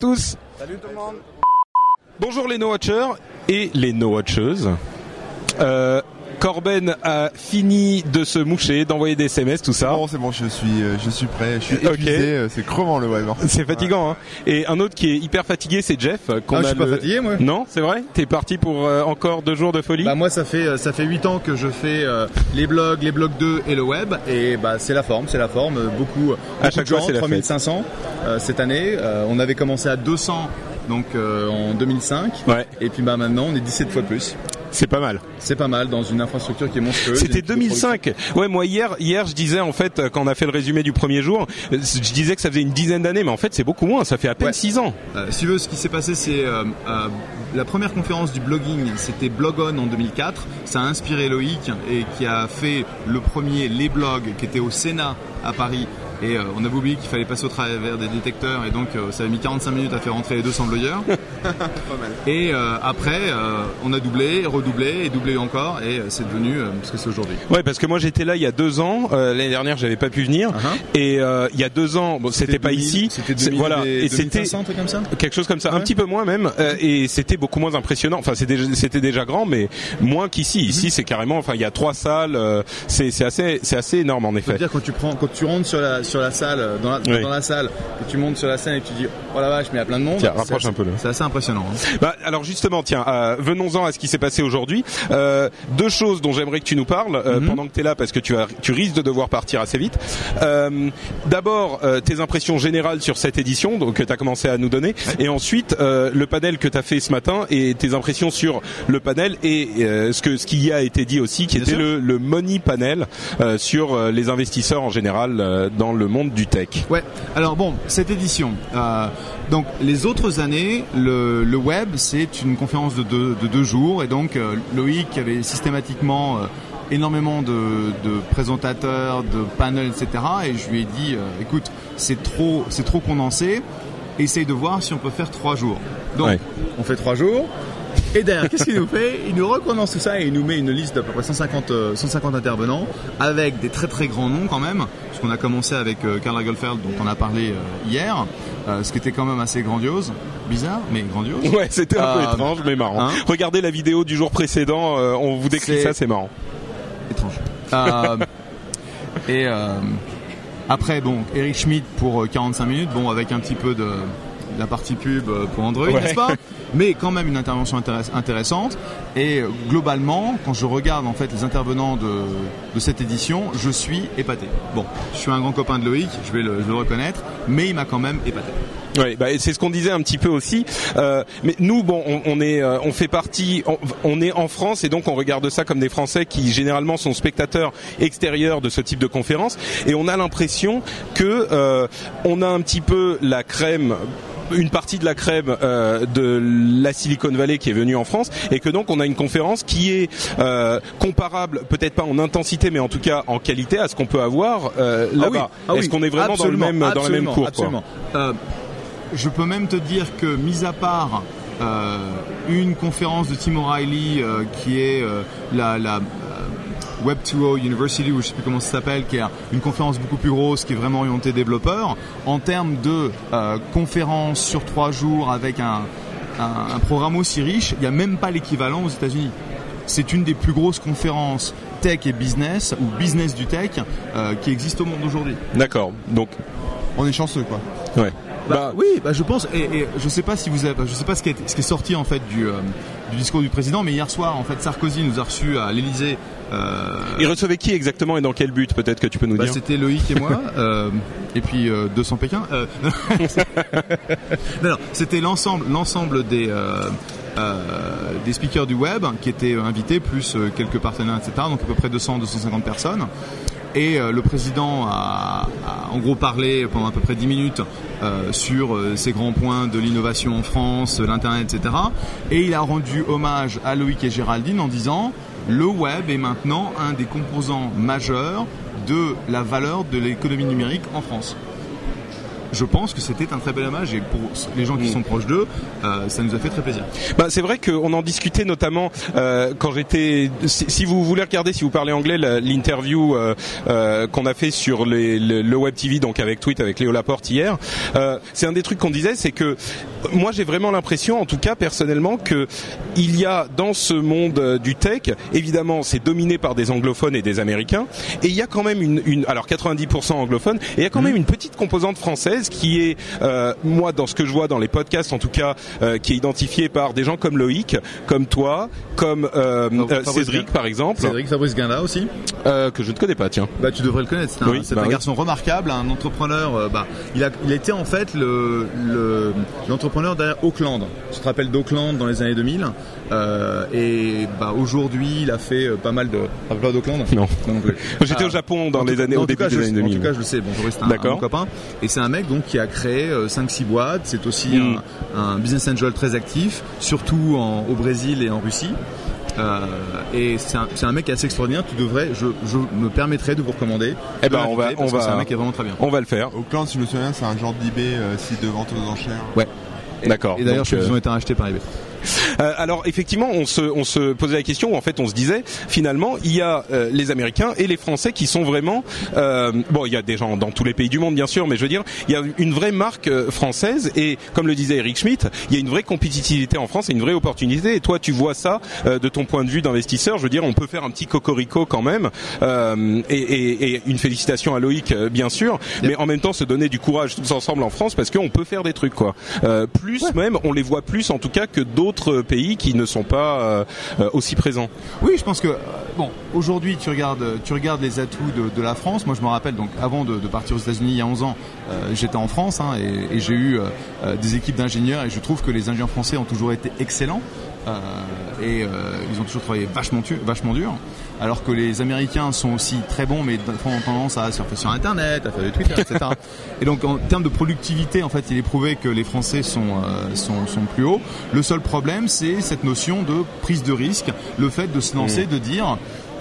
Tous. Salut tout le monde. Bonjour les no-watchers et les no-watcheuses. Euh, Corben a fini de se moucher, d'envoyer des SMS, tout ça. Bon, c'est bon, je suis, euh, je suis prêt. Je suis épuisé. euh, C'est crevant le web. hein. C'est fatigant, hein. Et un autre qui est hyper fatigué, c'est Jeff. Qu'on Ah, je a suis pas fatigué, moi. Non, c'est vrai? T'es parti pour euh, encore deux jours de folie? Bah moi ça fait euh, ça fait 8 ans que je fais euh, les blogs, les blogs 2 et le web et bah c'est la forme, c'est la forme, Euh, beaucoup, À chaque de fois, gens, c'est la fête. 3500 euh, cette année, Euh, on avait commencé à 200 donc euh, en 2005 Ouais. et puis bah maintenant on est 17 fois plus. C'est pas mal. C'est pas mal dans une infrastructure qui est monstrueuse. C'était Une équipe de production. 2005. Ouais, moi hier, hier, je disais en fait quand on a fait le résumé du premier jour, je disais que ça faisait une dizaine d'années, mais en fait c'est beaucoup moins. Ça fait à peine Ouais. 6 ans. Euh, si tu veux, ce qui s'est passé, c'est euh, euh, la première conférence du blogging, c'était Blogon en 2004. Ça a inspiré Loïc et qui a fait le premier Les Blogs qui était au Sénat à Paris. Et euh, on avait oublié qu'il fallait passer au travers des détecteurs et donc euh, ça a mis 45 minutes à faire rentrer les 200 blogueurs. Et euh, après, euh, on a doublé, redoublé et doublé encore et euh, c'est devenu euh, ce que c'est aujourd'hui. Ouais, parce que moi j'étais là il y a deux ans. Euh, L'année dernière, j'avais pas pu venir. Uh-huh. Et euh, il y a deux ans, bon, c'était pas 2000, ici. C'était C'est- 2000 voilà. et Et c'était 2500, un truc comme ça quelque chose comme ça, un petit peu moins même. euh, et c'était beaucoup moins impressionnant. Enfin, c'était déjà, c'était déjà grand, mais moins qu'ici. Ici, c'est carrément. Enfin, il y a trois salles. euh, c'est c'est assez, c'est assez énorme en effet. dire quand tu prends, quand tu rentres sur la sur la salle, euh, dans la, Oui. dans la salle, et tu montes sur la scène et tu dis oh la vache mais il y a plein de monde. Tiens, rapproche un peu le- C'est assez impressionnant. hein. Bah, alors justement, tiens, euh, venons-en à ce qui s'est passé aujourd'hui. Euh, deux choses dont j'aimerais que tu nous parles euh, Mhm. pendant que tu es là, parce que tu, as, tu risques de devoir partir assez vite. D'abord, tes impressions générales sur cette édition, donc que tu as commencé à nous donner, et ensuite le panel que tu as fait ce matin et tes impressions sur le panel et ce que ce qui y a été dit aussi, qui Bien était le, le money panel sur les investisseurs en général dans le monde du tech. Ouais. Alors bon, cette édition. euh, donc les autres années, le, le web c'est une conférence de deux, de deux jours et donc euh, Loïc avait systématiquement euh, énormément de, de présentateurs, de panels, etc. Et je lui ai dit, écoute, c'est trop, c'est trop condensé. Essaye de voir si on peut faire trois jours. Donc Ouais. on fait trois jours. Et derrière, qu'est-ce qu'il nous fait Il nous recondense tout ça et il nous met une liste d'à peu près 150, euh, 150 intervenants avec des très très grands noms quand même. Puisqu'on a commencé avec euh, Karl Lagerfeld dont on a parlé euh, hier, euh, ce qui était quand même assez grandiose, bizarre mais grandiose. Ouais, c'était un peu Euh, étrange, mais marrant. hein Regardez la vidéo du jour précédent, euh, on vous décrit ça, c'est marrant. étrange. Euh, et euh, après, bon, Eric Schmidt pour euh, 45 minutes, bon, avec un petit peu de la partie pub euh, pour Android, Ouais. n'est-ce pas Mais quand même une intervention intéress- intéressante. Et globalement, quand je regarde en fait les intervenants de, de cette édition, je suis épaté. Bon, je suis un grand copain de Loïc, je vais le, je vais le reconnaître, mais il m'a quand même épaté. Ouais, bah, c'est ce qu'on disait un petit peu aussi. Euh, mais nous, bon, on, on est, euh, on fait partie, on, on est en France et donc on regarde ça comme des Français qui généralement sont spectateurs extérieurs de ce type de conférence et on a l'impression que euh, on a un petit peu la crème une partie de la crème euh, de la Silicon Valley qui est venue en France et que donc on a une conférence qui est euh, comparable, peut-être pas en intensité mais en tout cas en qualité à ce qu'on peut avoir euh, Ah oui, là-bas. ah oui, Est-ce qu'on est vraiment dans le même dans la même cour Absolument. Je peux même te dire que, mis à part une conférence de Tim O'Reilly qui est la, la euh, Web 2.0 University, ou je sais plus comment ça s'appelle, qui est une conférence beaucoup plus grosse, qui est vraiment orientée développeurs. En termes de euh, conférence sur trois jours avec un, un, un programme aussi riche, il n'y a même pas l'équivalent aux États-Unis. C'est une des plus grosses conférences tech et business, ou business du tech, euh, qui existe au monde aujourd'hui. D'accord. Donc, On est chanceux quoi. ouais. Bah, oui, bah, je pense, et, et je sais pas si vous avez, je sais pas ce qui est, ce qui est sorti en fait du, euh, du discours du président, mais hier soir, en fait, Sarkozy nous a reçus à l'Élysée. Euh, Il recevait qui exactement et dans quel but Peut-être que tu peux nous bah, dire. c'était Loïc et moi, euh, et puis euh, 200 Pékin. Euh, non, non, c'était l'ensemble, l'ensemble des euh, des speakers du web qui étaient invités, plus euh, quelques partenaires, etc. Donc à peu près 200-250 personnes. Et euh, le président a, a en gros parlé pendant à peu près 10 minutes sur ces grands points de l'innovation en France, l'internet, etc. Et il a rendu hommage à Loïc et Géraldine en disant le web est maintenant un des composants majeurs de la valeur de l'économie numérique en France. Je pense que c'était un très bel hommage et pour les gens qui sont proches d'eux, euh, ça nous a fait très plaisir. Bah, c'est vrai qu'on en discutait notamment euh, quand j'étais. Si, si vous voulez regarder, si vous parlez anglais, la- l'interview euh, qu'on a fait sur les, le, le web TV, donc avec Tweet, avec Léo Laporte hier, c'est un des trucs qu'on disait, c'est que moi j'ai vraiment l'impression, en tout cas personnellement, que il y a dans ce monde euh, du tech, évidemment, c'est dominé par des anglophones et des américains, et il y a quand même une, une alors 90% anglophones, et il y a quand même une petite composante française qui est, euh, moi, dans ce que je vois dans les podcasts, en tout cas, euh, qui est identifiée par des gens comme Loïc, comme toi, comme euh, euh, Cédric, Guin- par exemple, Cédric Fabrice Guinda aussi. euh, que je ne connais pas, tiens. Bah, tu devrais le connaître. C'est un, Oui, bah un oui. garçon remarquable, un entrepreneur. bah, il a, il été en fait le, le- l'entrepreneur derrière Auckland. Tu te rappelles d'Auckland dans les années 2000 euh, Et bah, aujourd'hui, il a fait euh, pas mal de. Tu te rappelles pas d'Auckland? Non. Non plus. J'étais Ah, au Japon dans les années, en au début cas, des je- années 2000. En tout cas, je le sais. Bon, c'est un, un copain. Et c'est un mec donc qui a créé euh, 5-6 boîtes. C'est aussi Mm. un, un business angel très actif, surtout en- au Brésil et en Russie. Euh, et c'est un, un mec assez extraordinaire. Tu devrais, je, je me permettrai de vous recommander. Eh ben, on va, on va, C'est un mec qui est vraiment très bien. on va le faire. Auckland, si je me souviens, c'est un genre d'eBay, euh, site de vente aux enchères. Ouais. D'accord. Et d'ailleurs, qu'ils euh, ont été rachetés par eBay. Euh, alors effectivement, on se, on se posait la question, ou en fait on se disait, finalement, il y a euh, les Américains et les Français qui sont vraiment, euh, bon, il y a des gens dans tous les pays du monde bien sûr, mais je veux dire, il y a une vraie marque euh, française et comme le disait Eric Schmidt, il y a une vraie compétitivité en France et une vraie opportunité. Et toi, tu vois ça euh, de ton point de vue d'investisseur. Je veux dire, on peut faire un petit cocorico quand même euh, et, et, et une félicitation à Loïc, euh, bien sûr, mais en même temps se donner du courage tous ensemble en France parce qu'on peut faire des trucs quoi. Euh, plus même, on les voit plus en tout cas que d'autres pays qui ne sont pas euh, aussi présents. Oui, je pense que euh, bon, aujourd'hui, tu regardes, tu regardes les atouts de, la France. Moi, je me rappelle donc avant de, partir aux États-Unis il y a 11 ans, euh, j'étais en France hein, et, j'ai eu des équipes d'ingénieurs et je trouve que les ingénieurs français ont toujours été excellents et ils ont toujours travaillé vachement, vachement dur. Alors que les Américains sont aussi très bons, mais ont tendance à surfer sur Internet, à faire du Twitter, etc. et donc en termes de productivité, en fait, il est prouvé que les Français sont, euh, sont, sont plus hauts. Le seul problème, c'est cette notion de prise de risque, le fait de se lancer, de dire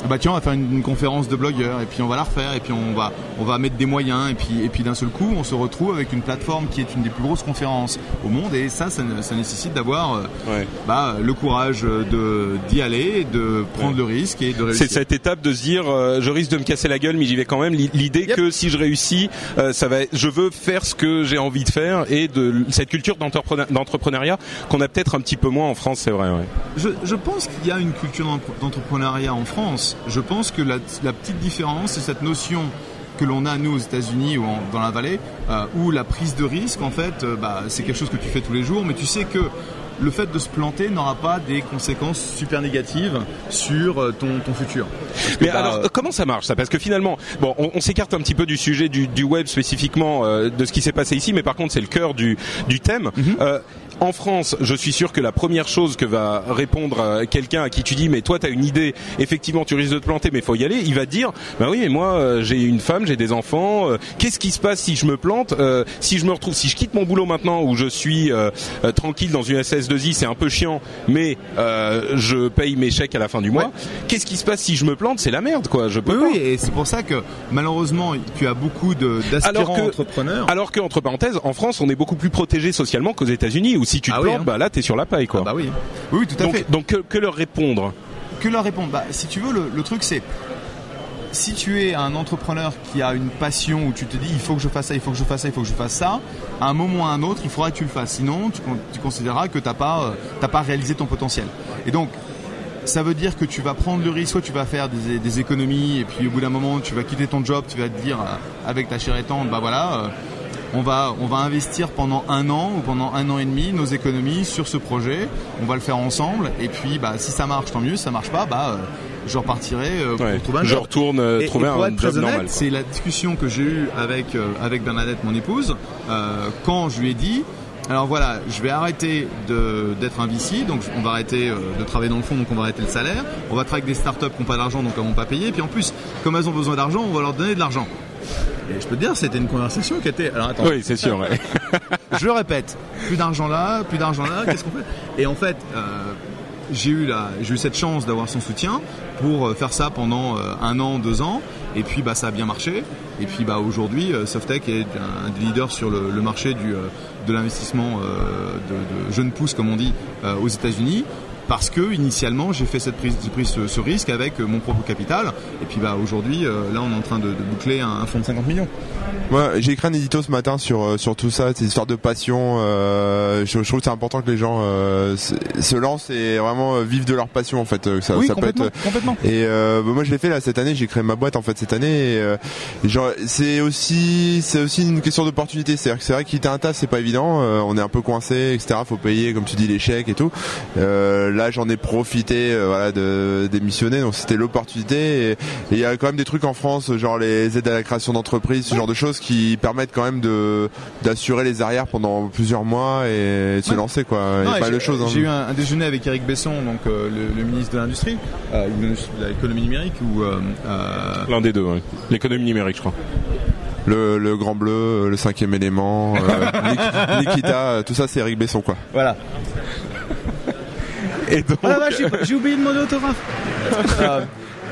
bah tiens on va faire une, une conférence de blogueurs et puis on va la refaire et puis on va on va mettre des moyens et puis et puis d'un seul coup on se retrouve avec une plateforme qui est une des plus grosses conférences au monde et ça ça, ça nécessite d'avoir euh, Ouais. bah, le courage de d'y aller de prendre le risque et de réussir. C'est cette étape de se dire, euh, je risque de me casser la gueule, mais j'y vais quand même. L'i- L'idée Yep. que si je réussis, euh, ça va. Je veux faire ce que j'ai envie de faire et de cette culture d'entrepreneur- d'entrepreneuriat qu'on a peut-être un petit peu moins en France, c'est vrai. Ouais. Je, je pense qu'il y a une culture d'entrepreneuriat en France. Je pense que la, la petite différence, c'est cette notion que l'on a nous aux États-Unis ou en- dans la vallée, euh, où la prise de risque, en fait, euh, bah, c'est quelque chose que tu fais tous les jours, mais tu sais que le fait de se planter n'aura pas des conséquences super négatives sur euh, ton, ton futur. Mais bah, alors, euh, comment ça marche ça? Parce que finalement, bon, on, on s'écarte un petit peu du sujet du, du web spécifiquement euh, de ce qui s'est passé ici, mais par contre, c'est le cœur du, du thème. Euh, en France, je suis sûr que la première chose que va répondre euh, quelqu'un à qui tu dis, mais toi, tu as une idée, effectivement, tu risques de te planter, mais faut y aller. Il va te dire, bah oui, mais moi, euh, j'ai une femme, j'ai des enfants. euh, Qu'est-ce qui se passe si je me plante Euh, Si je me retrouve, si je quitte mon boulot maintenant où je suis euh, euh, tranquille dans une SS2I, c'est un peu chiant, mais je paye mes chèques à la fin du mois. Ouais. Qu'est-ce qui se passe si je me plante C'est la merde, quoi. Je peux oui, pas. oui, et c'est pour ça que malheureusement, tu as beaucoup d'aspirants entrepreneurs. alors que entre parenthèses, en France, on est beaucoup plus protégé socialement qu'aux États-Unis, où si tu te Ah oui, plantes, hein. bah là t'es sur la paille quoi. Ah bah oui. Oui, oui, tout à donc fait. donc que, que leur répondre Que leur répondre Bah, si tu veux, le, le truc c'est si tu es un entrepreneur qui a une passion où tu te dis il faut que je fasse ça, il faut que je fasse ça, il faut que je fasse ça, à un moment ou à un autre, il faudra que tu le fasses. Sinon, tu, tu considéreras que t'as pas, euh, t'as pas réalisé ton potentiel. Et donc, ça veut dire que tu vas prendre le risque, soit tu vas faire des, des économies, et puis au bout d'un moment, tu vas quitter ton job, tu vas te dire euh, avec ta chère étante, bah voilà. euh, on va, on va investir pendant un an ou pendant un an et demi nos économies sur ce projet. On va le faire ensemble. Et puis, bah, si ça marche, tant mieux. Si ça marche pas, bah, euh, je repartirai euh, pour Ouais. trouver un Je job. retourne euh, Et- trouver et un job normal. C'est la discussion que j'ai eue avec euh, avec Bernadette, mon épouse, euh, quand je lui ai dit. Alors voilà, je vais arrêter d'être un VC, donc on va arrêter de travailler dans le fond, donc on va arrêter le salaire. On va travailler avec des startups qui n'ont pas d'argent, donc elles vont pas payer. Et puis en plus, comme elles ont besoin d'argent, on va leur donner de l'argent. Et je peux te dire, c'était une conversation qui était. Alors attends. Oui, c'est sûr. ouais. Je le répète, plus d'argent là, plus d'argent là, qu'est-ce qu'on fait? Et en fait, euh, j'ai eu la, j'ai eu cette chance d'avoir son soutien pour euh, faire ça pendant euh, un an, deux ans, et puis bah ça a bien marché. Et puis bah aujourd'hui, Softec est un, des leaders sur le, le marché du, de l'investissement de, de jeunes pousses, comme on dit, aux États-Unis. Parce que initialement j'ai fait cette prise, j'ai pris ce, ce risque avec euh, mon propre capital et puis bah aujourd'hui euh, là on est en train de, de boucler un, un fonds de 50 millions. Moi, j'ai écrit un édito ce matin sur euh, sur tout ça, ces histoires de passion. euh, je, je trouve que c'est important que les gens euh, se, se lancent et vraiment vivent de leur passion en fait. Ça, oui ça peut complètement, être complètement. Et euh, bah, moi je l'ai fait là cette année, j'ai créé ma boîte en fait cette année. Et, euh, genre c'est aussi c'est aussi une question d'opportunité. C'est-à-dire que c'est vrai quitter un taf c'est pas évident. euh, on est un peu coincé, etc. Faut payer comme tu dis les chèques et tout. Euh, là j'en ai profité euh, voilà de démissionner donc c'était l'opportunité. Et il y a quand même des trucs en France genre les aides à la création d'entreprises, ce genre de choses qui permettent quand même de d'assurer les arrières pendant plusieurs mois et de se Ouais. lancer quoi. Il y Non, a et pas j'ai- de choses. hein. J'ai eu un, un déjeuner avec Eric Besson, donc euh, le, le ministre de l'industrie, euh, de l'économie numérique, ou euh, euh, L'un des deux. ouais. L'économie numérique, je crois. le, le grand bleu, le cinquième élément, euh, Nik- Nikita, tout ça c'est Eric Besson quoi. voilà. Et donc, vache, j'ai- oublié de demander autographe. Euh,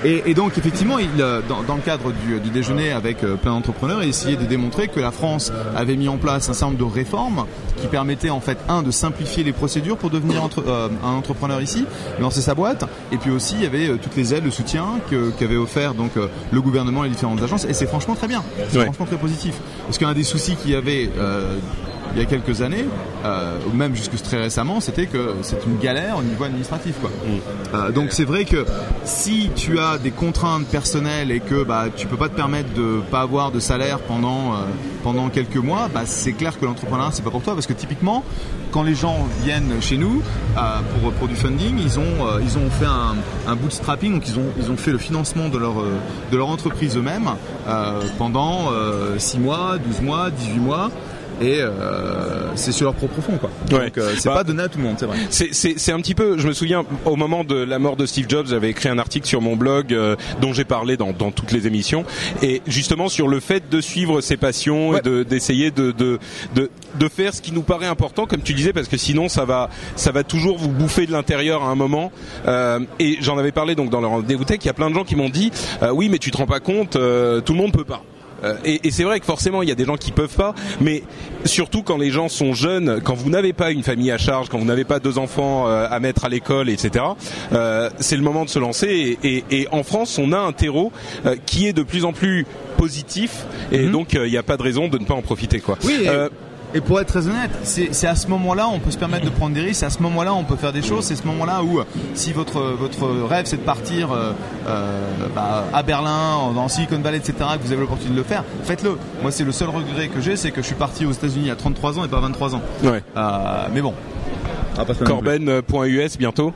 et, et donc effectivement, il, euh, dans, dans le cadre du, du déjeuner avec euh, plein d'entrepreneurs, il essayait de démontrer que la France avait mis en place un certain nombre de réformes qui permettaient en fait un de simplifier les procédures pour devenir entre- euh, un entrepreneur ici, lancer sa boîte, et puis aussi il y avait euh, toutes les aides, le soutien que- qu'avait offert donc euh, le gouvernement et les différentes agences, et c'est franchement très bien, c'est Ouais. franchement très positif, parce qu'un des soucis qu'il y avait euh, il y a quelques années, euh, ou même jusque très récemment, c'était que c'est une galère au niveau administratif. Quoi. Euh, donc c'est vrai que si tu as des contraintes personnelles et que bah, tu peux pas te permettre de pas avoir de salaire pendant, euh, pendant quelques mois, bah, c'est clair que l'entrepreneuriat c'est pas pour toi parce que typiquement quand les gens viennent chez nous euh, pour, pour du funding, ils ont, euh, ils ont fait un, un bootstrapping, donc ils ont, ils ont fait le financement de leur, euh, de leur entreprise eux-mêmes euh, pendant 6 mois, 12 mois, 18 mois. Et euh, c'est sur leur propre fond, quoi. Ouais. Donc euh, c'est Bah, pas donné à tout le monde, c'est vrai. C'est, c'est, c'est un petit peu. Je me souviens au moment de la mort de Steve Jobs, j'avais écrit un article sur mon blog euh, dont j'ai parlé dans, dans toutes les émissions, et justement sur le fait de suivre ses passions Ouais. et de, d'essayer de, de de de faire ce qui nous paraît important, comme tu disais, parce que sinon ça va ça va toujours vous bouffer de l'intérieur à un moment. Euh, et j'en avais parlé donc dans le rendez-vous tech. Il y a plein de gens qui m'ont dit euh, oui, mais tu te rends pas compte, euh, tout le monde peut pas. Euh, et, et c'est vrai que forcément il y a des gens qui peuvent pas, mais surtout quand les gens sont jeunes, quand vous n'avez pas une famille à charge, quand vous n'avez pas deux enfants euh, à mettre à l'école, etc. euh, c'est le moment de se lancer. Et, et- et en France, on a un terreau euh, qui est de plus en plus positif, et Mhm. donc il n'y a pas de raison de ne pas en profiter, quoi. Oui, et, pour être très honnête, c'est à ce moment-là on peut se permettre de prendre des risques, c'est à ce moment-là on peut faire des choses, c'est ce moment-là où euh, si votre votre rêve c'est de partir euh, euh, bah, à Berlin, dans Silicon Valley, etc., que vous avez l'opportunité de le faire, faites-le. Moi c'est le seul regret que j'ai, c'est que je suis parti aux États-Unis à 33 ans et pas 23 ans. ouais. Euh, mais bon. Plus. Corben.us bientôt.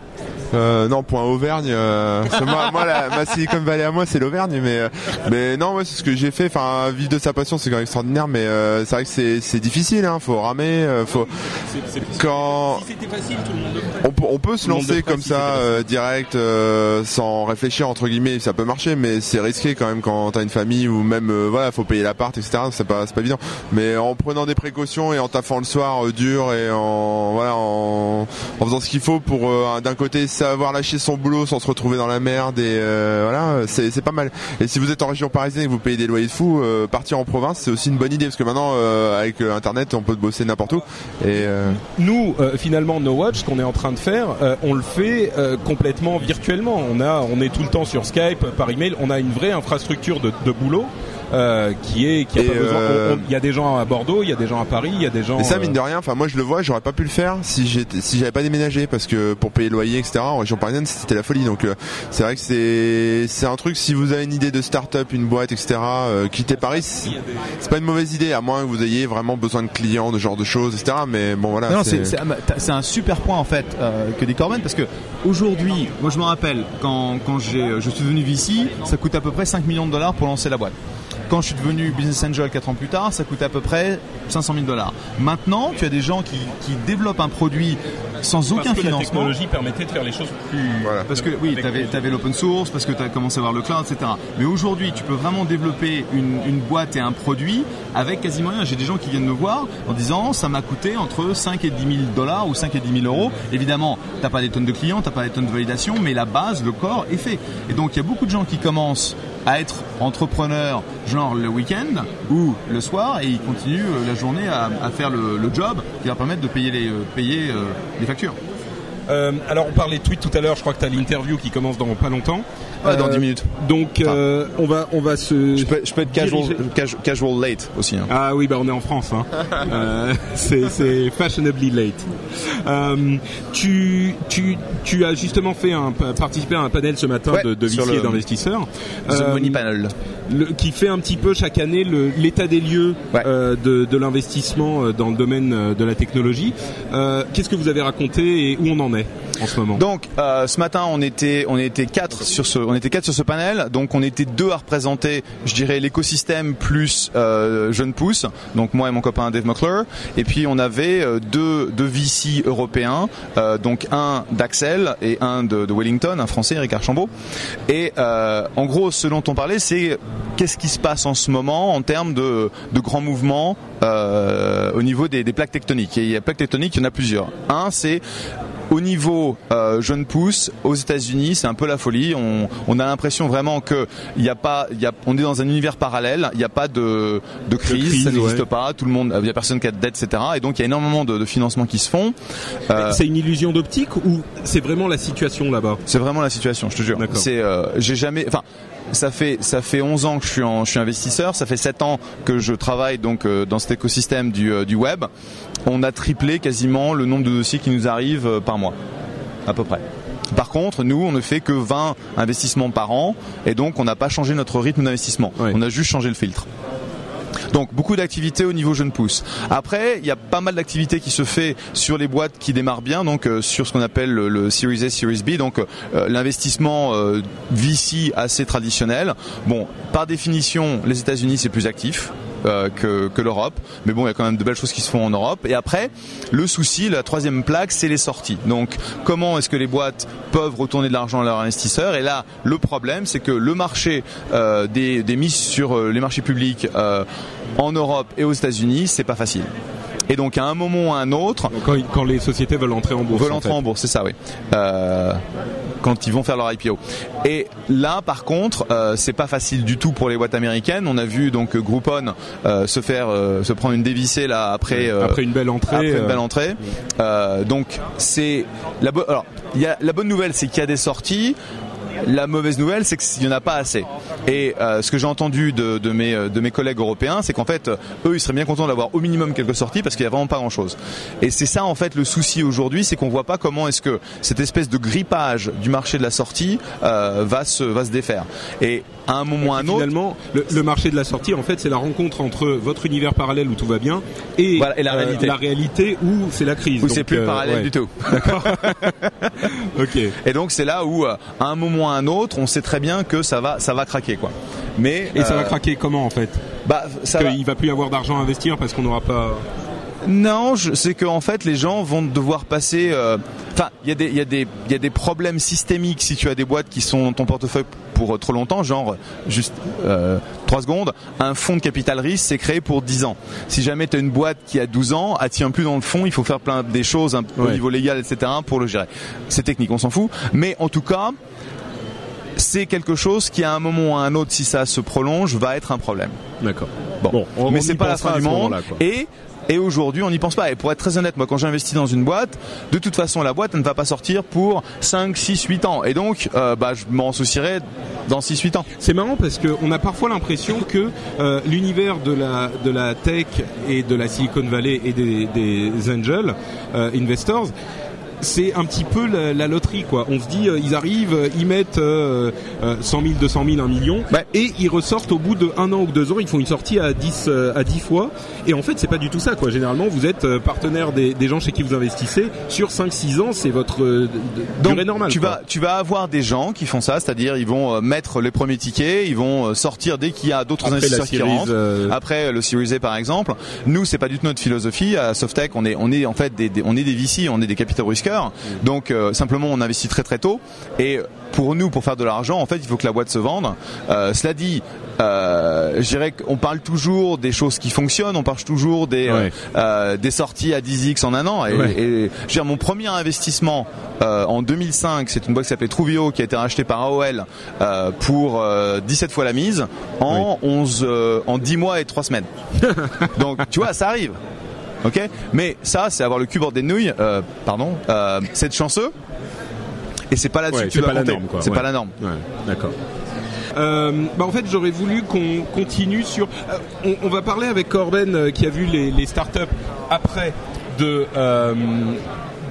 Euh, non, point Auvergne. Euh, c'est moi, moi, la, ma Silicon Valley à moi, c'est l'Auvergne, mais euh, mais non, moi, c'est ce que j'ai fait. Enfin, vivre de sa passion, c'est quand même extraordinaire, mais euh, c'est vrai que c'est c'est difficile. Hein, faut ramer, euh, faut quand c'était facile, tout le monde le on peut, on peut se lancer comme si ça euh, direct euh, sans réfléchir entre guillemets ça peut marcher mais c'est risqué quand même quand t'as une famille ou même euh, voilà faut payer l'appart etc c'est pas c'est pas évident mais en prenant des précautions et en taffant le soir euh, dur et en voilà en, en faisant ce qu'il faut pour euh, d'un côté savoir lâcher son boulot sans se retrouver dans la merde et euh, voilà, c'est pas mal. Et si vous êtes en région parisienne et que vous payez des loyers de fou, euh, partir en province c'est aussi une bonne idée parce que maintenant avec internet on peut bosser n'importe où et Nous, finalement, No Watch, ce qu'on est en train de faire, on le fait complètement virtuellement. On a, on est tout le temps sur Skype, par email. On a une vraie infrastructure de, de boulot. Euh, qui est qui a Et, pas besoin. euh, Il y a des gens à Bordeaux, il y a des gens à Paris, il y a des gens. Et ça, euh, mine de rien, enfin moi je le vois, j'aurais pas pu le faire si j'étais, si j'avais pas déménagé parce que pour payer le loyer, etc. En région parisienne, c'était la folie. Donc euh, c'est vrai que c'est, c'est un truc. Si vous avez une idée de start-up, une boîte, etc. Euh, quitter Paris, c'est pas une mauvaise idée, à moins que vous ayez vraiment besoin de clients, de ce genre de choses, etc. Mais bon voilà. Non, c'est c'est- un super point en fait euh, que dit Corben parce que aujourd'hui, moi je me rappelle quand, quand j'ai, je suis devenu VC, ça coûte à peu près 5 millions de dollars pour lancer la boîte. Quand je suis devenu business angel 4 ans plus tard, ça coûtait à peu près 500 000 dollars. Maintenant, tu as des gens qui, qui développent un produit sans parce aucun que la financement. technologie permettait de faire les choses plus. Voilà. Parce que oui, tu avais, l'open source, parce que tu as commencé à voir le cloud, etc. Mais aujourd'hui, tu peux vraiment développer une, une boîte et un produit avec quasiment rien. J'ai des gens qui viennent me voir en disant ça m'a coûté entre 5 et 10 000 dollars ou 5 et 10 000 euros. Évidemment, t'as pas des tonnes de clients, t'as pas des tonnes de validation, mais la base, le corps est fait. Et donc il y a beaucoup de gens qui commencent à être entrepreneurs, le week-end ou le soir, et ils continuent euh, la journée à, faire le, job qui va permettre de payer les, euh, payer, euh, les factures. Alors on parlait de tweet tout à l'heure. Je crois que tu as l'interview qui commence dans pas longtemps. Dans Euh, 10 minutes. Donc euh, on va on va se. Je peux, je peux être casual, casu- casual late aussi. hein. Ah oui, bah on est en France. Hein. Euh, c'est fashionably late. Euh, tu tu tu as justement fait un participé à un panel ce matin Ouais, de, de sur le- d'investisseurs. The Euh, Money Panel. le- qui fait un petit peu chaque année l'état des lieux Ouais. euh, de, de l'investissement euh, dans le domaine euh, de la technologie. Euh, Qu'est-ce que vous avez raconté et où on en est? Donc euh, ce matin on était on était quatre sur ce on était quatre sur ce panel. Donc on était deux à représenter je dirais l'écosystème plus euh, jeune pousse donc moi et mon copain Dave McClure et puis on avait euh, deux deux VC européens euh, donc un d'Axel et un de, Wellington un français Eric Archambault. Et euh, en gros ce dont on parlait c'est qu'est-ce qui se passe en ce moment en termes de de grands mouvements euh, au niveau des, des plaques tectoniques. Et il y a plaques tectoniques il y en a plusieurs. Un c'est au niveau euh, jeune pousse aux États-Unis, c'est un peu la folie. On, on a l'impression vraiment que il y a pas, y a, on est dans un univers parallèle. Il n'y a pas de, de crise, crise, ça n'existe ouais. pas. Tout le monde, il y a personne qui a de dette, etc. Et donc il y a énormément de, de financements qui se font. Euh, C'est une illusion d'optique ou c'est vraiment la situation là-bas? C'est vraiment la situation, je te jure. C'est, euh, j'ai jamais, enfin, ça fait ça fait 11 ans que je suis en, je suis investisseur. Ça fait 7 ans que je travaille donc euh, dans cet écosystème du, euh, du web. On a triplé quasiment le nombre de dossiers qui nous arrivent euh, par mois, à peu près. Par contre, nous, on ne fait que 20 investissements par an, et donc on n'a pas changé notre rythme d'investissement. On a juste changé le filtre. Donc beaucoup d'activités au niveau jeune pousse. Après, il y a pas mal d'activités qui se fait sur les boîtes qui démarrent bien, donc euh, sur ce qu'on appelle le, Series A, Series B, donc euh, l'investissement euh, VC assez traditionnel. Bon, par définition, les États-Unis c'est plus actif. Euh, que, l'Europe, mais bon, il y a quand même de belles choses qui se font en Europe. Et après, le souci, la troisième plaque, c'est les sorties. Donc, comment est-ce que les boîtes peuvent retourner de l'argent à leurs investisseurs? Et là, le problème, c'est que le marché euh, des, des mises sur euh, les marchés publics en Europe et aux États-Unis, c'est pas facile. Et donc à un moment ou à un autre, quand, quand les sociétés veulent entrer en bourse. veulent en entrer fait. en bourse, c'est ça, oui. Euh, quand ils vont faire leur IPO. Et là, par contre, euh, c'est pas facile du tout pour les boîtes américaines. On a vu donc Groupon euh, se faire euh, se prendre une dévissée là après Après une belle entrée. après une belle entrée. Donc c'est la bonne. Alors, y a la bonne nouvelle, c'est qu'il y a des sorties. La mauvaise nouvelle, c'est qu'il n'y en a pas assez. Et euh, ce que j'ai entendu de, de mes de mes collègues européens, c'est qu'en fait, eux, ils seraient bien contents d'avoir au minimum quelques sorties parce qu'il y a vraiment pas grand-chose. Et c'est ça en fait le souci aujourd'hui, c'est qu'on voit pas comment est-ce que cette espèce de grippage du marché de la sortie euh, va se va se défaire. Et à un moment ou à un autre, Finalement, le, le marché de la sortie, en fait, c'est la rencontre entre votre univers parallèle où tout va bien et, Voilà, et la euh, réalité. la réalité où c'est la crise. où c'est plus euh, parallèle ouais. du tout. D'accord. ok. Et donc c'est là où, euh, à un moment ou à un autre, on sait très bien que ça va, ça va craquer quoi. Mais Et ça va craquer comment en fait? Bah, ça va- Qu'il va plus y avoir d'argent à investir parce qu'on n'aura pas. Non, c'est que en fait les gens vont devoir passer. euh, Enfin, il y a des, il y a des, il y a des problèmes systémiques si tu as des boîtes qui sont dans ton portefeuille pour trop longtemps, genre juste euh, 3 secondes, un fonds de capital risque c'est créé pour 10 ans. Si jamais tu as une boîte qui a 12 ans, elle tient plus dans le fond, il faut faire plein des choses un, au Ouais. niveau légal, etc. pour le gérer. C'est technique, on s'en fout. Mais en tout cas, c'est quelque chose qui à un moment ou à un autre, si ça se prolonge, va être un problème. D'accord. Bon, Bon, on- mais c'est pas la fin du monde. Et et aujourd'hui, on n'y pense pas. Et pour être très honnête, moi, quand j'investis dans une boîte, de toute façon, la boîte elle ne va pas sortir pour 5, 6, 8 ans. Et donc, euh, bah, je m'en soucierai dans 6, 8 ans. C'est marrant parce qu'on a parfois l'impression que euh, l'univers de la de la tech et de la Silicon Valley et des, des angel euh, investors c'est un petit peu la, la loterie quoi. On se dit euh, ils arrivent, euh, ils mettent euh, euh, 100 000, 200 000, 1 million et ils ressortent au bout de un an ou deux ans. Ils font une sortie à 10 euh, à 10 fois et en fait c'est pas du tout ça quoi. Généralement vous êtes euh, partenaire des, des gens chez qui vous investissez sur 5-6 ans c'est votre euh, Donc, durée normale. tu quoi. vas, tu vas avoir des gens qui font ça, c'est-à-dire ils vont mettre les premiers tickets, ils vont sortir dès qu'il y a d'autres investisseurs qui rentrent. Après le Series A par exemple, nous c'est pas du tout notre philosophie à Softec. On est, on est en fait des, des- on est des VC, on est des capitaux risqueurs. Donc euh, simplement on investit très très tôt. Et pour nous, pour faire de l'argent, en fait, il faut que la boîte se vende. Euh, cela dit, euh, je dirais qu'on parle toujours des choses qui fonctionnent, on parle toujours des euh, Ouais. euh, des sorties à 10x en un an. Et, Ouais. et je veux dire, mon premier investissement euh, en 2005, c'est une boîte qui s'appelait Truvio qui a été rachetée par AOL pour euh, 17 fois la mise en 11 euh, en 10 mois et 3 semaines. Donc tu vois, ça arrive. OK Mais ça c'est avoir le cul bordé de nouilles euh, pardon, euh, c'est de chanceux. Et c'est pas là-dessus Ouais, que tu compter. quoi. C'est Ouais. pas la norme. Ouais, d'accord. Euh, bah en fait, j'aurais voulu qu'on continue sur. euh, on, on va parler avec Corben euh, qui a vu les, les startups après de. euh,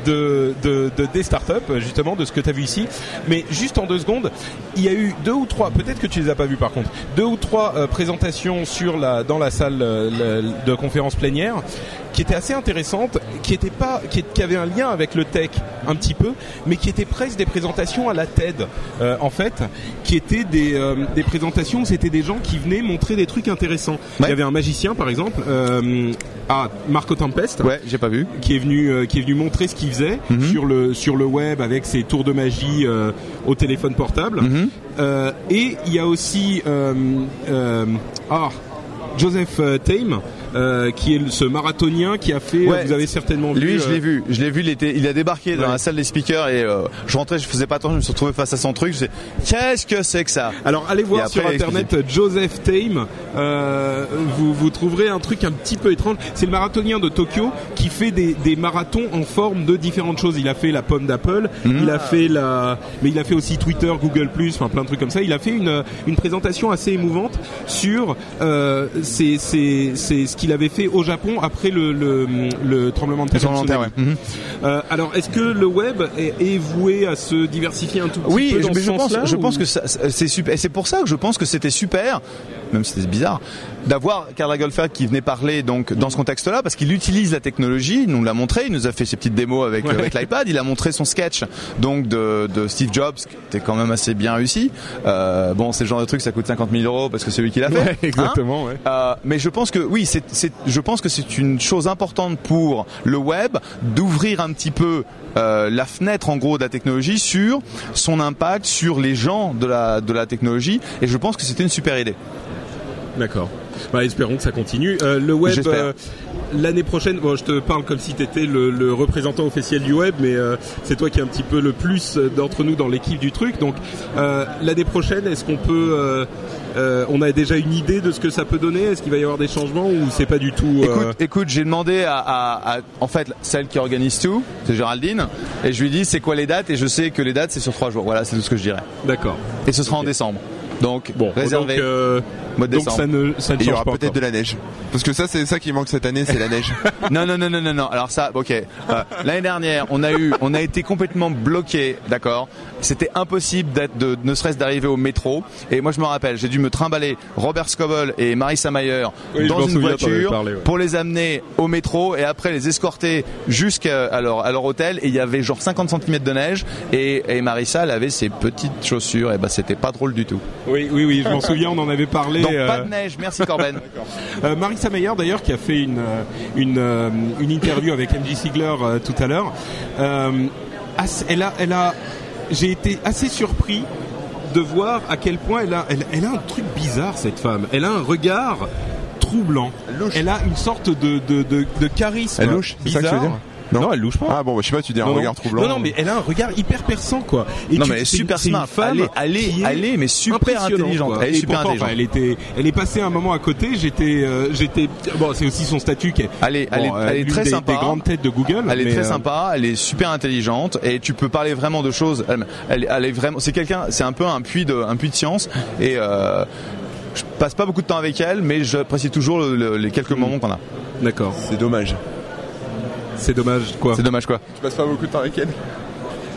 de, de, de- des startups justement de ce que tu as vu ici mais juste en deux secondes il y a eu deux ou trois peut-être que tu les as pas vus par contre deux ou trois euh, présentations sur la dans la salle euh, de conférence plénière qui étaient assez intéressantes qui étaient pas qui, qui avaient un lien avec le tech un petit peu mais qui étaient presque des présentations à la TED euh, en fait qui étaient des, euh, des présentations où c'était des gens qui venaient montrer des trucs intéressants. Il y avait un magicien par exemple euh, ah Marco Tempest. Ouais, j'ai pas vu. qui est venu euh, qui est venu montrer ce qu'il faisait sur le sur le web avec ses tours de magie euh, au téléphone portable. Euh, et il y a aussi euh, euh, ah Joseph Tame euh, qui est ce marathonien qui a fait Ouais. vous avez certainement vu Lui, je euh, l'ai vu. Je l'ai vu. Il était, il a débarqué dans la salle des speakers et euh, je rentrais, je faisais pas attention. Je me suis retrouvé face à son truc. Je qu'est-ce que c'est que ça? Alors allez voir après, sur internet euh, Joseph Tame, euh, vous, vous trouverez un truc un petit peu étrange. C'est le marathonien de Tokyo qui fait des, des marathons en forme de différentes choses. Il a fait la pomme d'Apple, il a fait la, mais il a fait aussi Twitter, Google enfin plein de trucs comme ça. Il a fait une, une présentation assez émouvante sur euh, c'est c'est c'est ce qu'il avait fait au Japon après le le, le tremblement de terre. ouais. Euh, alors est-ce que le web est, est voué à se diversifier un tout petit Oui, peu ce je pense, je ou- pense que c'est super. Et c'est pour ça que je pense que c'était super, même si c'était bizarre, d'avoir Karl Lagerfeld qui venait parler donc dans ce contexte-là, parce qu'il utilise la technologie. Il nous l'a montré. Il nous a fait ses petites démos avec Ouais. avec l'iPad. Il a montré son sketch donc de, de Steve Jobs, qui était quand même assez bien réussi. Euh, bon, c'est le genre de truc, ça coûte 50 000 euros parce que c'est lui qui l'a fait. Ouais, Hein exactement, ouais. Euh, mais je pense que oui, c'est, c'est, je pense que c'est une chose importante pour le web d'ouvrir un petit peu euh, la fenêtre en gros de la technologie sur son impact sur les gens de la de la technologie. Et je pense que c'était une super idée. D'accord. Bah, espérons que ça continue. Euh, le web, euh, l'année prochaine, bon, je te parle comme si tu étais le, le représentant officiel du web, mais euh, c'est toi qui es un petit peu le plus d'entre nous dans l'équipe du truc. Donc, l'année prochaine, est-ce qu'on peut... on a déjà une idée de ce que ça peut donner? Est-ce qu'il va y avoir des changements ou c'est pas du tout... Écoute, écoute, j'ai demandé à, à- à- en fait celle qui organise tout, c'est Géraldine, et je lui dis c'est quoi les dates? Et je sais que les dates c'est sur trois jours. Voilà, c'est tout ce que je dirais. D'accord. Et ce sera en décembre. Donc Bon, réservé. donc, euh, donc ça ne, ça ne il y aura peut-être de la neige. Parce que ça, c'est ça qui manque cette année, c'est la neige. Non, non, non, non, non, non. Alors ça, ok. Euh, L'année dernière, on a eu, on a été complètement bloqué, d'accord. C'était impossible d'être, de, ne serait-ce d'arriver au métro. Et moi, je me rappelle, j'ai dû me trimballer Robert Scoble et Marissa Mayer Oui, dans une voiture parlé, ouais. pour les amener au métro et après les escorter jusqu'à leur, à leur hôtel. Et il y avait genre 50 cm de neige et, et Marissa, elle avait ses petites chaussures. Et bah, c'était pas drôle du tout. Oui, oui, oui, je m'en souviens, on en avait parlé. Donc euh, pas de neige. Merci Corben. Euh, Marissa Meyer d'ailleurs qui a fait une euh, une, euh, une interview avec MJ Sigler euh, tout à l'heure. Euh, elle a elle a j'ai été assez surpris de voir à quel point elle a, elle, elle a un truc bizarre cette femme. Elle a un regard troublant. Elle a une sorte de de de, de charisme Elle louche, c'est ça que tu veux bizarre. Dire non, elle louche pas. Ah bon, bah, je sais pas, tu dis un Non, non. regard troublant. Non, non, mais elle a un regard hyper perçant, quoi. Et Non, tu- mais elle est super smart. Elle est- elle est- qui elle est, mais super intelligente. quoi. Elle est Et super pourtant, intelligente. elle était, elle est passée un moment à côté. J'étais, euh, j'étais. Bon, c'est aussi son statut qui est. Elle est, elle est, bon, euh, elle est très des, sympa. Des grandes têtes de Google. Elle est très euh, sympa, elle est super intelligente et tu peux parler vraiment de choses. Elle, elle, elle est vraiment, c'est quelqu'un, c'est un peu un puits de, un puits de science et euh, je passe pas beaucoup de temps avec elle, mais j'apprécie toujours le- le- les quelques moments qu'on a. D'accord. C'est dommage. C'est dommage, quoi. C'est dommage quoi. Tu passes pas beaucoup de temps avec elle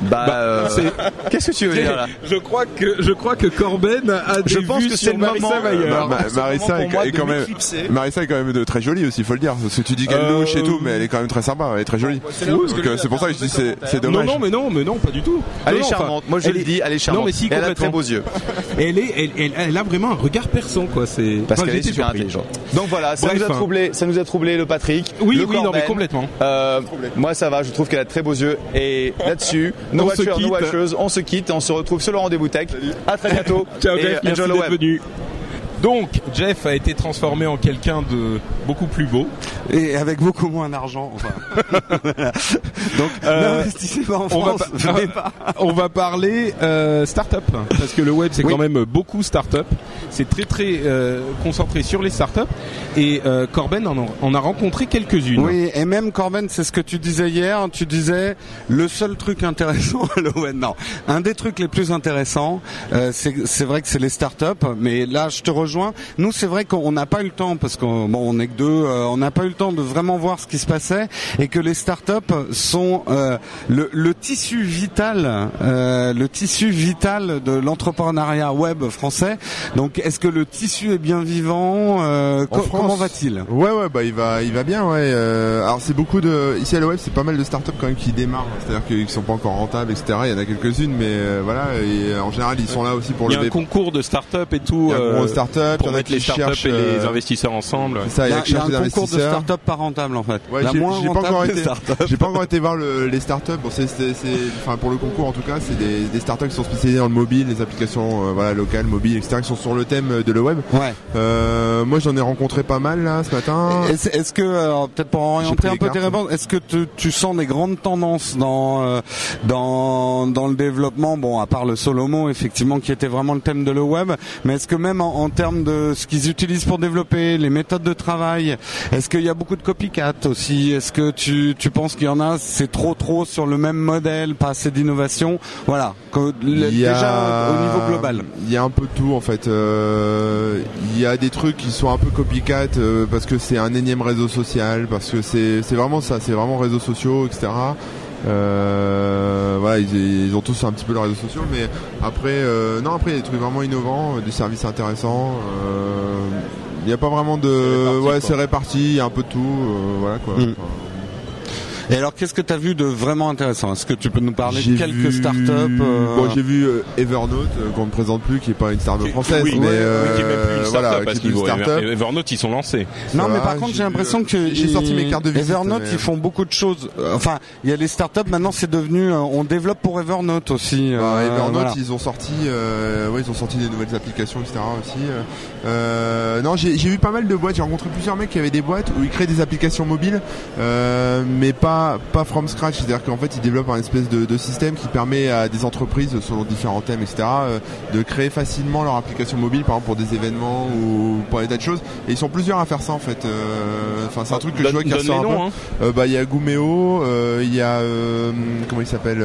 Bah, Bah, euh, c'est- qu'est-ce que tu veux dire là Je crois que, je crois que Corben a des Je pense vues que sur c'est le Marissa moment, Mayer. Ma- c'est le Marissa moment est, pour moi est de quand même m'éclipser. Marissa est quand même de très jolie aussi, il faut le dire. Parce que tu dis qu'elle Euh, louche et tout, mais elle est quand même très sympa, elle est très jolie. Donc euh, c'est pour ça que je dis c'est c'est Non, dommage. non, mais non, mais non, pas du tout. Elle Non, est non, enfin, charmante. Moi je le est- dis, elle est charmante. Non, mais si, elle a de très complètement. beaux yeux. Elle est, elle, elle, elle a vraiment un regard perçant, quoi. C'est Parce Enfin, qu'elle est j'étais super surpris. intelligente. Donc voilà, ça Bref, nous a hein. troublé, ça nous a troublé le Patrick. Oui, le oui, non, Corben. mais complètement. Euh, moi ça va, je trouve qu'elle a de très beaux yeux et là-dessus, nos On se watchers, nos quitte. watcheuses, on se quitte, on se retrouve sur le rendez-vous tech. À très bientôt. Ciao et merci d'être venu. Donc, Jeff a été transformé en quelqu'un de beaucoup plus beau. Et avec beaucoup moins d'argent. Enfin. Donc, Euh, n'investissez pas en on va pas-. On parler euh, start-up parce que le web c'est Oui. quand même beaucoup start-up. C'est très très euh, concentré sur les start-up et euh, Corben en, a- en a rencontré quelques-unes. Oui, et même Corben, c'est ce que tu disais hier. Tu disais le seul truc intéressant à l'ON. Non, un des trucs les plus intéressants, c'est vrai que c'est les startups. Mais là, je te rejoins. Nous, c'est vrai qu'on n'a pas eu le temps parce qu'on bon, on est que deux. euh, on n'a pas eu le temps de vraiment voir ce qui se passait et que les startups sont euh, le, le tissu vital, euh, le tissu vital de l'entrepreneuriat web français. Donc, est-ce que le tissu est bien vivant Euh, En co- France. Comment va-t-il? Ouais ouais bah il va il va bien ouais. euh, alors c'est beaucoup de ici à la web c'est pas mal de startups quand même qui démarrent, c'est-à-dire qu'ils sont pas encore rentables etc. Il y en a quelques-unes mais euh, voilà et en général ils sont là aussi pour Il y a le un concours de start-up et tout. Il y a un euh, concours de start-up, pour il y en a mettre qui les start-up cherchent, et les euh, investisseurs ensemble. C'est ça, Il y a, il y a un concours de investisseurs. start-up pas rentable en fait. Ouais, la j'ai pas encore été, j'ai pas encore été voir le- les startups. Bon, c'est, c'est, c'est- enfin pour le concours en tout cas, c'est des, des startups qui sont spécialisées dans le mobile, les applications euh, voilà locales, mobiles, etc. qui sont sur le thème de le web. Ouais. Euh, moi, j'en ai rencontré pas mal là ce matin. Est-ce, est-ce que, alors, peut-être pour orienter un peu tes réponses, est-ce que tu, tu sens des grandes tendances dans euh, dans dans le développement? Bon, à part le Solomo, effectivement, qui était vraiment le thème de le web, mais est-ce que même en, en termes de ce qu'ils utilisent pour développer, les méthodes de travail, est-ce qu'il y a beaucoup de copycat aussi? Est-ce que tu tu penses qu'il y en a C'est trop trop sur le même modèle, pas assez d'innovation? Voilà. Le- a- Déjà au niveau global. Il y a un peu de tout en fait. Euh, il y a des trucs qui sont un peu copycat euh, parce que c'est un énième réseau social, parce que c'est vraiment ça, c'est vraiment réseaux sociaux, etc. Euh, voilà, ils, ils ont tous un petit peu leurs réseaux sociaux, mais après, euh, non, après il y a des trucs vraiment innovants, euh, des services intéressants. euh, Il n'y a pas vraiment de, réparti, ouais, c'est réparti, il y a un peu de tout, euh, voilà quoi. Mm. Enfin, Et alors, qu'est-ce que tu as vu de vraiment intéressant? Est-ce que tu peux nous parler J'ai de quelques vu- startups euh, Bon, j'ai vu euh, Evernote euh, qu'on ne présente plus, qui est pas une startup française, oui, mais oui, euh, qui plus une voilà, start-up qui à est ce plus une niveau. startup. Ever- Evernote, ils sont lancés. Non, mais par contre, j'ai l'impression que j'ai sorti mes cartes de visite, Evernote, mais- ils font beaucoup de choses. Euh, Enfin, il y a les startups. Maintenant, c'est devenu. on développe pour Evernote aussi. Bah, euh, Evernote, voilà. ils ont sorti, euh, ouais, ils ont sorti des nouvelles applications, etc. aussi. non, j'ai j'ai vu pas mal de boîtes. J'ai rencontré plusieurs mecs qui avaient des boîtes où ils créent des applications mobiles, euh, mais pas pas from scratch. C'est-à-dire qu'en fait, ils développent un espèce de, de système qui permet à des entreprises, selon différents thèmes, etc., euh, de créer facilement leur application mobile, par exemple pour des événements ou pour des tas de choses. Et ils sont plusieurs à faire ça en fait. Euh, Enfin, c'est un truc que je vois qui ressort un peu. hein. Euh, bah il y a Gumeo, il y a comment il s'appelle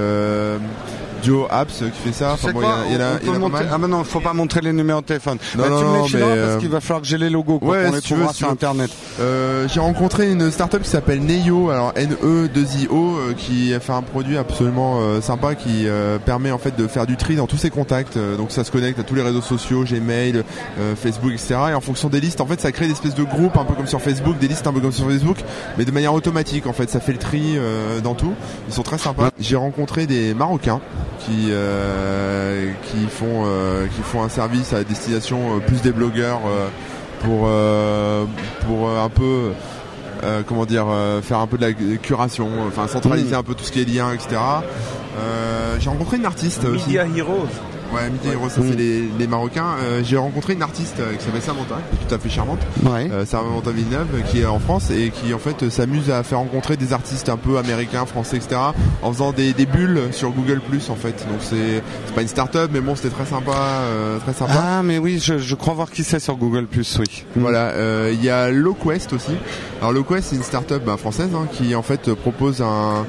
Apps qui fait ça. Enfin, bon, quoi il y a- il y en a- On il y a. Ah, mais non, faut pas montrer les numéros de téléphone. Non, Bah, tu me non, les parce euh, qu'il va falloir que j'ai les logos. Quoi, Ouais, on les si tu veux, trouvera si sur. Internet. Euh, j'ai rencontré une startup qui s'appelle Neyo, alors N-E-2-I-O, euh, qui a fait un produit absolument euh, sympa qui permet en fait de faire du tri dans tous ses contacts. Donc ça se connecte à tous les réseaux sociaux, Gmail, Facebook, etc. Et en fonction des listes, en fait, ça crée des espèces de groupes un peu comme sur Facebook, des listes un peu comme sur Facebook, mais de manière automatique. En fait, ça fait le tri dans tout. Ils sont très sympas. J'ai rencontré des Marocains qui euh, qui font euh, qui font un service à destination euh, plus des blogueurs pour pour un peu comment dire faire un peu de la curation enfin centraliser un peu tout ce qui est lien etc j'ai rencontré une artiste aussi. Heroes. Ouais, Midi Hero, ça Mm. c'est les, les Marocains. Euh, J'ai rencontré une artiste euh, qui s'appelle Samantha, qui est tout à fait charmante. Ouais. Euh, Samantha Villeneuve, euh, qui est en France et qui en fait euh, s'amuse à faire rencontrer des artistes un peu américains, français, etc. En faisant des, des bulles sur Google Plus en fait. Donc c'est c'est pas une start-up, mais bon, c'était très sympa, euh, très sympa. Ah, mais oui, je, je crois voir qui c'est sur Google Plus, oui. Voilà, euh, il y a LowQuest aussi. Alors LowQuest c'est une start-up bah, française hein, qui en fait propose un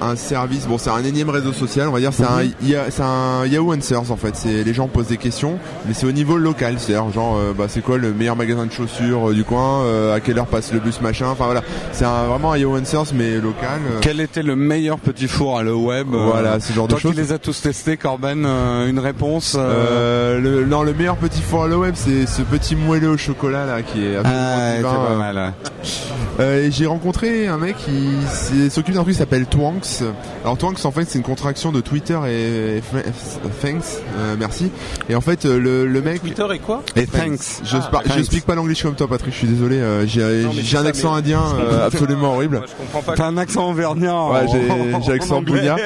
un service, bon c'est un énième réseau social, on va dire, c'est un, c'est un Yahoo Answers en fait, c'est les gens posent des questions, mais c'est au niveau local, c'est-à-dire genre euh, bah, c'est quoi le meilleur magasin de chaussures euh, du coin, euh, à quelle heure passe le bus machin, enfin voilà, c'est vraiment un Yahoo Answers mais local. Quel était le meilleur petit four à le web Voilà, ce genre de Toi choses. qui les as tous testés, Corben, une réponse le, non, le meilleur petit four à le web, c'est ce petit moelleux au chocolat là qui est absolument Ah, divin, pas mal. Euh, et j'ai rencontré un mec qui s'occupe d'un truc qui s'appelle Twanks. Alors Twanks en fait c'est une contraction de Twitter et, thanks, euh, merci. Et en fait euh, le, le mec Twitter et quoi Et thanks. je, Ah, je speak pas l'anglais comme toi Patrick, je suis désolé, euh, j'ai un accent indien euh, absolument horrible. Moi, je comprends pas. T'as un accent auvergnat. Ouais, j'ai j'ai en accent bougnat.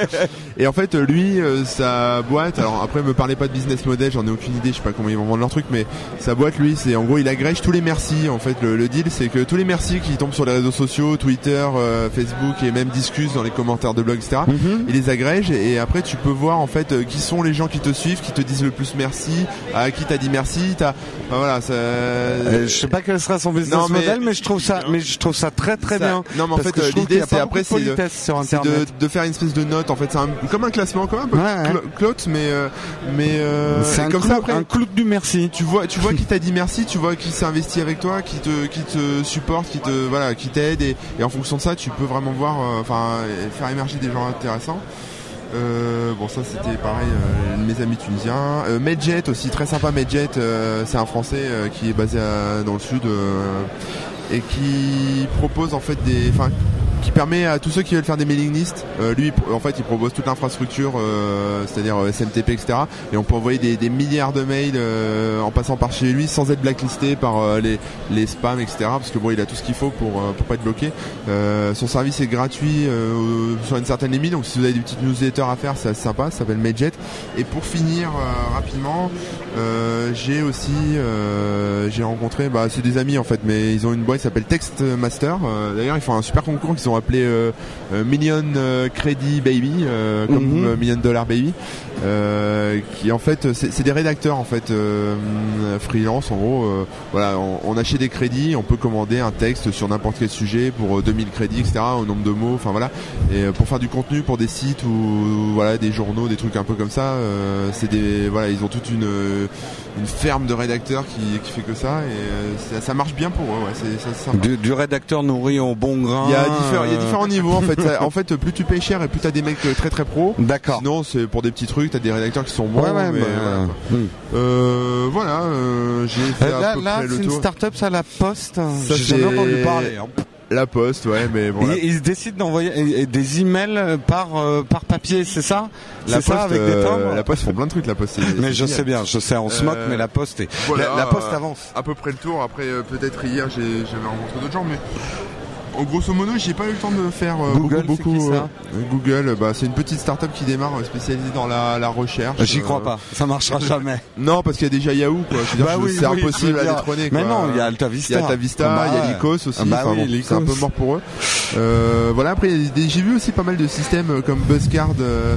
Et en fait, lui, euh, sa boîte, alors après, me parlez pas de business model, j'en ai aucune idée, je sais pas comment ils vont vendre leur truc, mais sa boîte, lui, c'est en gros, il agrège tous les merci. En fait, le, le deal, c'est que tous les merci qui tombent sur les réseaux sociaux, Twitter, euh, Facebook et même discutent dans les commentaires de blog, etc. Mhm. Il les agrège et après, tu peux voir en fait euh, qui sont les gens qui te suivent, qui te disent le plus merci, à qui t'as dit merci. T'as, enfin, voilà, ça. Euh, je sais pas quel sera son business Non, mais- model, mais je trouve ça, mais je trouve ça très très Ça- bien. Non, mais en Parce fait, euh, l'idée, c'est après, de c'est faire une espèce de note. En fait, c'est un, comme un classement, comme un peu Ouais, ouais. clo- clout, mais mais C'est comme clou, ça après. un clou du merci. Tu vois, tu vois qui t'a dit merci, tu vois qui s'est investi avec toi, qui te, qui te supporte, qui te, voilà, qui t'aide, et, et en fonction de ça, tu peux vraiment voir, enfin, faire des gens intéressants. Euh, bon, ça c'était pareil, euh, mes amis tunisiens. Euh, Medjet aussi, très sympa. Medjet, c'est un Français qui est basé dans le sud et qui propose en fait des, qui permet à tous ceux qui veulent faire des mailing lists, euh, lui en fait il propose toute l'infrastructure, euh, c'est-à-dire euh, SMTP etc. Et on peut envoyer des, milliards de mails en passant par chez lui sans être blacklisté par les, les spams etc. Parce que bon il a tout ce qu'il faut pour pour pas être bloqué. Son service est gratuit sur une certaine limite, donc si vous avez des petites newsletters à faire c'est assez sympa, ça s'appelle Medjet. Et pour finir rapidement, j'ai aussi j'ai rencontré, bah c'est des amis en fait, mais ils ont une boîte qui s'appelle Textmaster. Euh, D'ailleurs ils font un super concours qu'ils ont appelé euh, euh, Million euh, Credit Baby, comme Mhm. Million Dollar Baby, qui en fait c'est des rédacteurs en fait freelance en gros. voilà, on, on achète des crédits, on peut commander un texte sur n'importe quel sujet pour euh, 2000 crédits, etc. Au nombre de mots, enfin voilà. Et pour faire du contenu pour des sites ou voilà des journaux, des trucs un peu comme ça, c'est des voilà ils ont toute une une ferme de rédacteurs qui, qui fait que ça et euh, ça, ça marche bien pour eux. Ouais. Du, du rédacteur nourri au bon grain. Il y a différents, il y a euh, différents niveaux en fait. Ça- en fait, plus tu payes cher et plus t'as des mecs euh, très très pros. D'accord. Sinon, c'est pour des petits trucs. T'as des rédacteurs qui sont bons. ouais, ouais, mais bah, voilà, hum. Euh, voilà, euh, j'ai fait Euh, à Là, peu là près le c'est une start-up, ça, la Poste. Ça, J'ai jamais entendu parler. hein. La poste, ouais, mais bon. Ils, ils décident d'envoyer euh, des emails par euh, par papier, c'est ça? La C'est ça Poste, avec des euh, timbres? La poste font plein de trucs. La poste. Mais je génial. sais bien, je sais, on se moque, Euh, mais la Poste est. Voilà, la, la Poste euh, avance. À peu près le tour. Après, euh, peut-être hier, j'avais rencontré d'autres gens, mais grosso modo, j'ai pas eu le temps de faire euh, Google, beaucoup. ça euh, Google, bah, c'est une petite start-up qui démarre euh, spécialisée dans la, la recherche. J'y crois pas, ça marchera jamais. Non, parce qu'il y a déjà Yahoo, quoi. Je veux dire, Bah je- oui, c'est oui, impossible veux à dire. détrôner. Mais quoi. non, il y a Il AltaVista. y a AltaVista, bah il y a. Lycos aussi. Ah bah enfin oui, bon, c'est un peu mort pour eux. Euh, voilà. Après, il j'ai vu aussi pas mal de systèmes comme Buzzcard euh,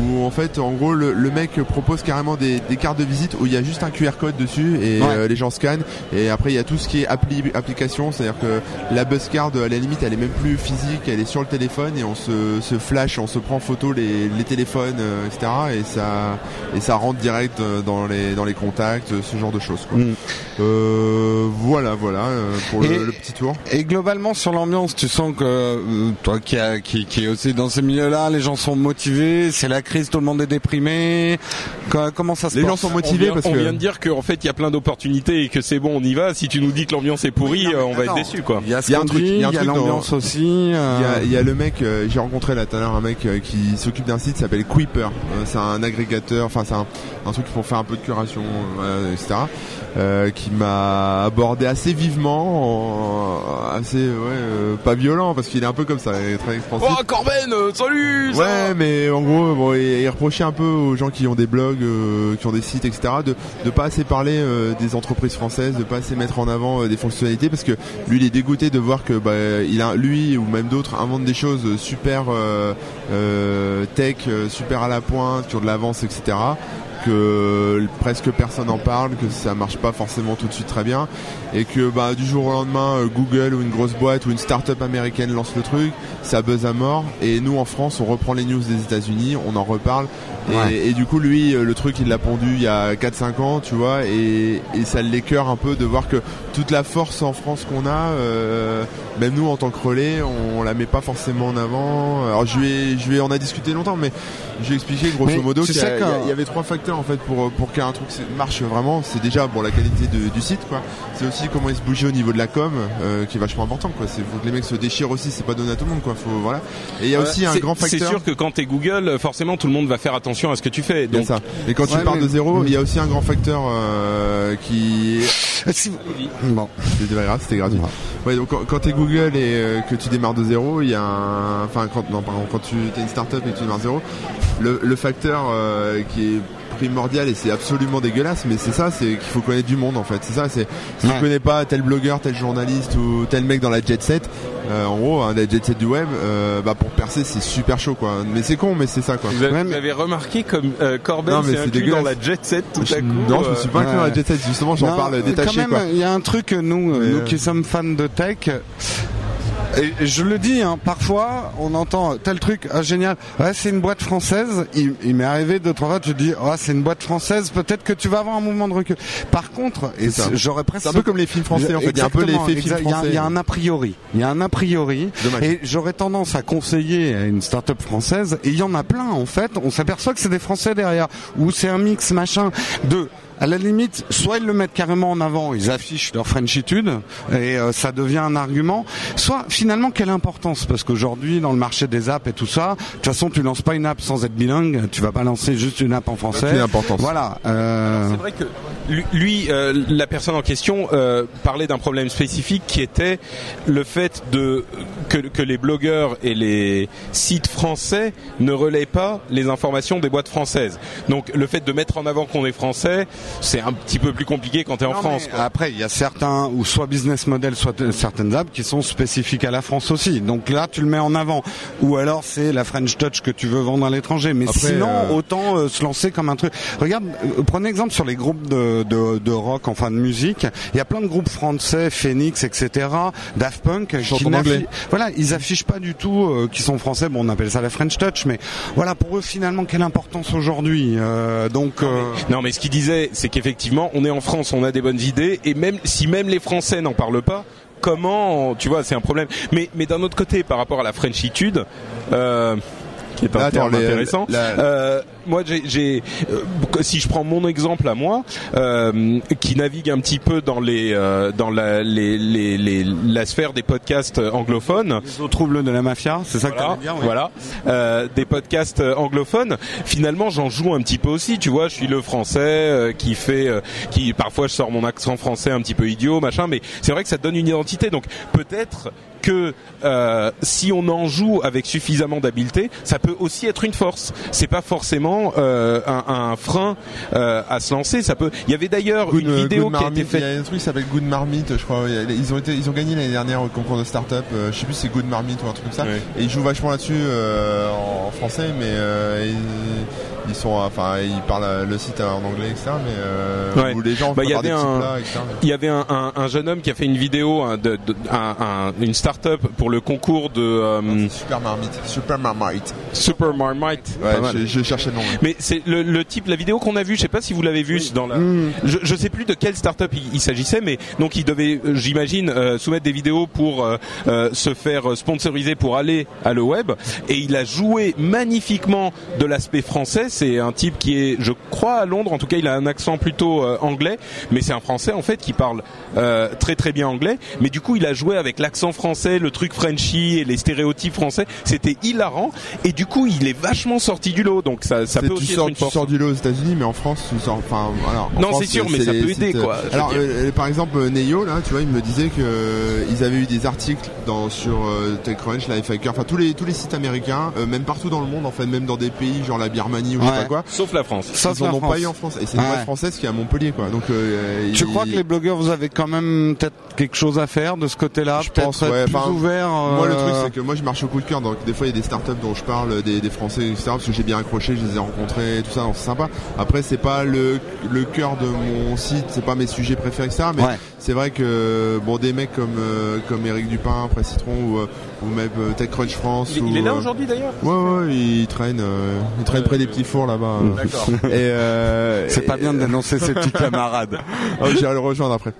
où en fait, en gros, le, le mec propose carrément des, des cartes de visite où il y a juste un QR code dessus et Ouais. euh, les gens scannent. Et après, il y a tout ce qui est appli application, c'est-à-dire que la Buzzcard, à la limite, elle est même plus physique, elle est sur le téléphone et on se, se flash, on se prend en photo les, les téléphones, euh, etc. Et ça et ça rentre direct euh, dans les dans les contacts, ce genre de choses. Quoi. Mm. Euh, voilà, voilà euh, pour Et- le, le petit tour. Et globalement sur l'ambiance, tu sens que euh, toi qui, a- qui qui est aussi dans ces milieux-là, les gens sont motivés, c'est la crise, tout le monde est déprimé. Co- Comment ça se Les passe gens sont on motivés vient, parce on que vient de dire qu'en fait il y a plein d'opportunités et que c'est bon, on y va. Si tu nous dis que l'ambiance est pourrie, Oui, non, mais on va attends, être déçu quoi. Il y a ce y a un truc, il y a dans- l'ambiance aussi. Il y, euh, a, il y a le mec, euh, j'ai rencontré là tout à l'heure un mec euh, qui s'occupe d'un site qui s'appelle Quipper. Euh, c'est un agrégateur, enfin c'est un, un truc pour faire un peu de curation, euh, etc. Euh, qui m'a abordé assez vivement, en- assez ouais, euh, pas violent parce qu'il est un peu comme ça, il est très expansif. Oh Corben, euh, salut. Ouais, mais en gros, bon, il, il reprochait un peu aux gens qui ont des blogs, euh, qui ont des sites, etc., de de pas assez parler euh, des entreprises françaises, de pas assez mettre en avant euh, des fonctionnalités, parce que lui, il est dégoûté de voir que bah, il a, lui ou même d'autres inventent des choses super euh, euh, tech, euh, super à la pointe, qui ont de l'avance, etc que presque personne en parle, que ça marche pas forcément tout de suite très bien, et que bah, du jour au lendemain, euh, Google ou une grosse boîte ou une start-up américaine lance le truc, ça buzz à mort, et nous en France, on reprend les news des États-Unis, on en reparle, et, Ouais. et du coup, lui, euh, le truc, il l'a pondu il y a 4-5 ans, tu vois, et, et ça l'écœure un peu de voir que toute la force en France qu'on a, euh, même nous en tant que relais, on, la met pas forcément en avant. Alors je lui ai, je lui ai, on a discuté longtemps, mais je lui ai expliqué grosso Mais modo qu'il y, y avait trois facteurs en fait pour pour qu'un truc marche vraiment. C'est déjà bon la qualité de- du site quoi. C'est aussi comment il se bougeait au niveau de la com, euh, qui est vachement important quoi. C'est faut que les mecs se déchirent aussi. C'est pas donné à tout le monde quoi. Faut voilà. Et il y a aussi un grand facteur. C'est sûr que quand t'es Google, forcément tout le monde va faire attention à ce que tu fais. Donc ça. Et quand tu Ouais, pars mais- de zéro, il y a aussi un grand facteur euh, qui Si vous- Bon. C'était pas grave, c'était gratuit. Ouais, donc quand, quand t'es Google et euh, que tu démarres de zéro, il y a un, enfin quand non pardon, quand tu t'es une startup et que tu démarres de zéro, le, le facteur euh, qui est primordial et c'est absolument dégueulasse, mais c'est ça, c'est qu'il faut connaître du monde en fait. C'est ça, c'est si Ouais. tu connais pas tel blogueur, tel journaliste ou tel mec dans la jet set, euh, en gros, hein, la jet set du web, euh, bah pour percer c'est super chaud quoi. Mais c'est con, mais c'est ça quoi. vous avez, Ouais, mais- vous avez remarqué comme euh, mais s'est c'est inclus dans la jet set tout Je- à coup. non, je me euh, suis pas inclus dans la jet set. Justement, j'en Non, parle détaché Quand même, il y a un truc, nous, Mais, nous euh, qui sommes fans de tech, et je le dis, hein, parfois, on entend tel truc, ah génial, ouais, c'est une boîte française. Il, il m'est arrivé deux trois fois, tu dis, ah c'est une boîte française, peut-être que tu vas avoir un mouvement de recul. Par contre, et j'aurais presque C'est un peu comme les films français en fait. Il y a un peu l'effet film français. Il y a un a priori. Il y a un a priori. Dommage. Et j'aurais tendance à conseiller à une start-up française, et il y en a plein en fait, on s'aperçoit que c'est des Français derrière, ou c'est un mix machin de à la limite, soit ils le mettent carrément en avant, ils affichent leur Frenchitude et euh, ça devient un argument. Soit finalement quelle importance? Parce qu'aujourd'hui dans le marché des apps et tout ça, de toute façon tu lances pas une app sans être bilingue, tu vas pas lancer juste une app en français. Aucune importance. Voilà. euh, C'est vrai que lui, lui, euh, la personne en question euh, parlait d'un problème spécifique qui était le fait de que, que les blogueurs et les sites français ne relaient pas les informations des boîtes françaises. Donc le fait de mettre en avant qu'on est français, c'est un petit peu plus compliqué quand tu es en Non, France. mais quoi. Après, il y a certains, ou soit business model, soit certaines apps qui sont spécifiques à la France aussi. Donc là, tu le mets en avant. Ou alors, c'est la French Touch que tu veux vendre à l'étranger. Mais Après, sinon, euh, autant euh, se lancer comme un truc. Regarde, euh, prenez exemple sur les groupes de, de, de rock, enfin de musique. Il y a plein de groupes français, Phoenix, etc., Daft Punk, qui en anglais. n'affi- voilà, ils affichent pas du tout euh, qui sont français. Bon, on appelle ça la French Touch, mais voilà, pour eux, finalement, quelle importance aujourd'hui euh, Donc, euh, Non, mais ce qu'il disait, c'est qu'effectivement, on est en France, on a des bonnes idées, et même si même les Français n'en parlent pas, comment, tu vois, c'est un problème. Mais mais d'un autre côté, par rapport à la Frenchitude. Euh, qui est un Là, terme les- intéressant. la- Euh, moi, j'ai, euh, si je prends mon exemple à moi, euh, qui navigue un petit peu dans les euh, dans la les, les, les- la sphère des podcasts anglophones, les troubles de la mafia, c'est ça que tu voilà, veux dire ouais. voilà. Euh, des podcasts euh, anglophones. Finalement, j'en joue un petit peu aussi. Tu vois, je suis le français euh, qui fait, euh, qui parfois je sors mon accent français un petit peu idiot, machin. Mais c'est vrai que ça donne une identité. Donc peut-être que euh, si on en joue avec suffisamment d'habileté, ça peut aussi être une force. C'est pas forcément euh, un, un frein euh, à se lancer. Ça peut. Il y avait d'ailleurs une euh, vidéo Good qui a été Marmite, Il y faite. a un truc qui s'appelle Good Marmite, je crois. Ils ont été, ils ont gagné l'année dernière au concours de start-up. je sais plus si c'est Good Marmite ou un truc comme ça. Et ils jouent vachement là-dessus euh, en, en français, mais ils, ils sont, enfin, ils parlent le site en anglais, etc. Mais Ouais. où les gens Bah, il y des avait un- plats, etc. Il y avait un, un, un jeune homme qui a fait une vidéo, un, de, de- un- un- une start-up pour le concours de euh, Super Marmite, Super Marmite. Super Marmite. Ouais, je, je cherchais le nom. Ouais. Mais c'est le, le type, la vidéo qu'on a vue, je sais pas si vous l'avez vue dans la. Je, je sais plus de quelle start-up il, il s'agissait, mais donc il devait, euh, j'imagine, euh, soumettre des vidéos pour euh, euh, se faire sponsoriser pour aller à le web, et il a joué magnifiquement de l'aspect français c'est un type qui est, je crois, à Londres. En tout cas, il a un accent plutôt euh, anglais, mais c'est un Français en fait qui parle euh, très très bien anglais. Mais du coup, il a joué avec l'accent français, le truc Frenchy et les stéréotypes français. C'était hilarant. Et du coup, il est vachement sorti du lot. Donc ça, ça C'est- peut tu aussi sors, être une tu sors du lot aux États-Unis, mais en France, tu sors. Enfin, voilà. en Non, c'est sûr, mais ça les peut aider, euh, quoi. Je Alors, euh, par exemple, euh, Neyo, là, tu vois, il me disait que euh, ils avaient eu des articles dans sur euh, TechCrunch, Lifehacker, enfin tous les tous les sites américains, euh, même partout dans le monde, en fait, même dans des pays genre la Birmanie ou je sais pas quoi. Sauf la France. Sauf ils en ont France. pas eu en France. Et c'est une Ouais. française qui est à Montpellier, quoi. Donc, euh, Tu il- crois que les blogueurs, vous avez quand même peut-être quelque chose à faire de ce côté-là Je pense, être ouais. plus Enfin, ouvert Moi, le truc, c'est que moi, je marche au coup de cœur. Donc, des fois, il y a des startups dont je parle, des, des Français, etc. Parce que j'ai bien accroché, je les ai rencontrés, et tout ça. C'est sympa. Après, c'est pas le, le cœur de mon site, c'est pas mes sujets préférés, etc. Mais. C'est vrai que, bon, des mecs comme, euh, comme Eric Dupin, Presse Citron, ou, euh, ou même euh, TechCrunch France. Il, ou, il est là aujourd'hui d'ailleurs. Ouais, ouais, il traîne, euh, il traîne près des petits fours là-bas. euh. D'accord. Et euh, C'est pas bien de dénoncer ses petits camarades. Oh, J'irai le rejoindre après.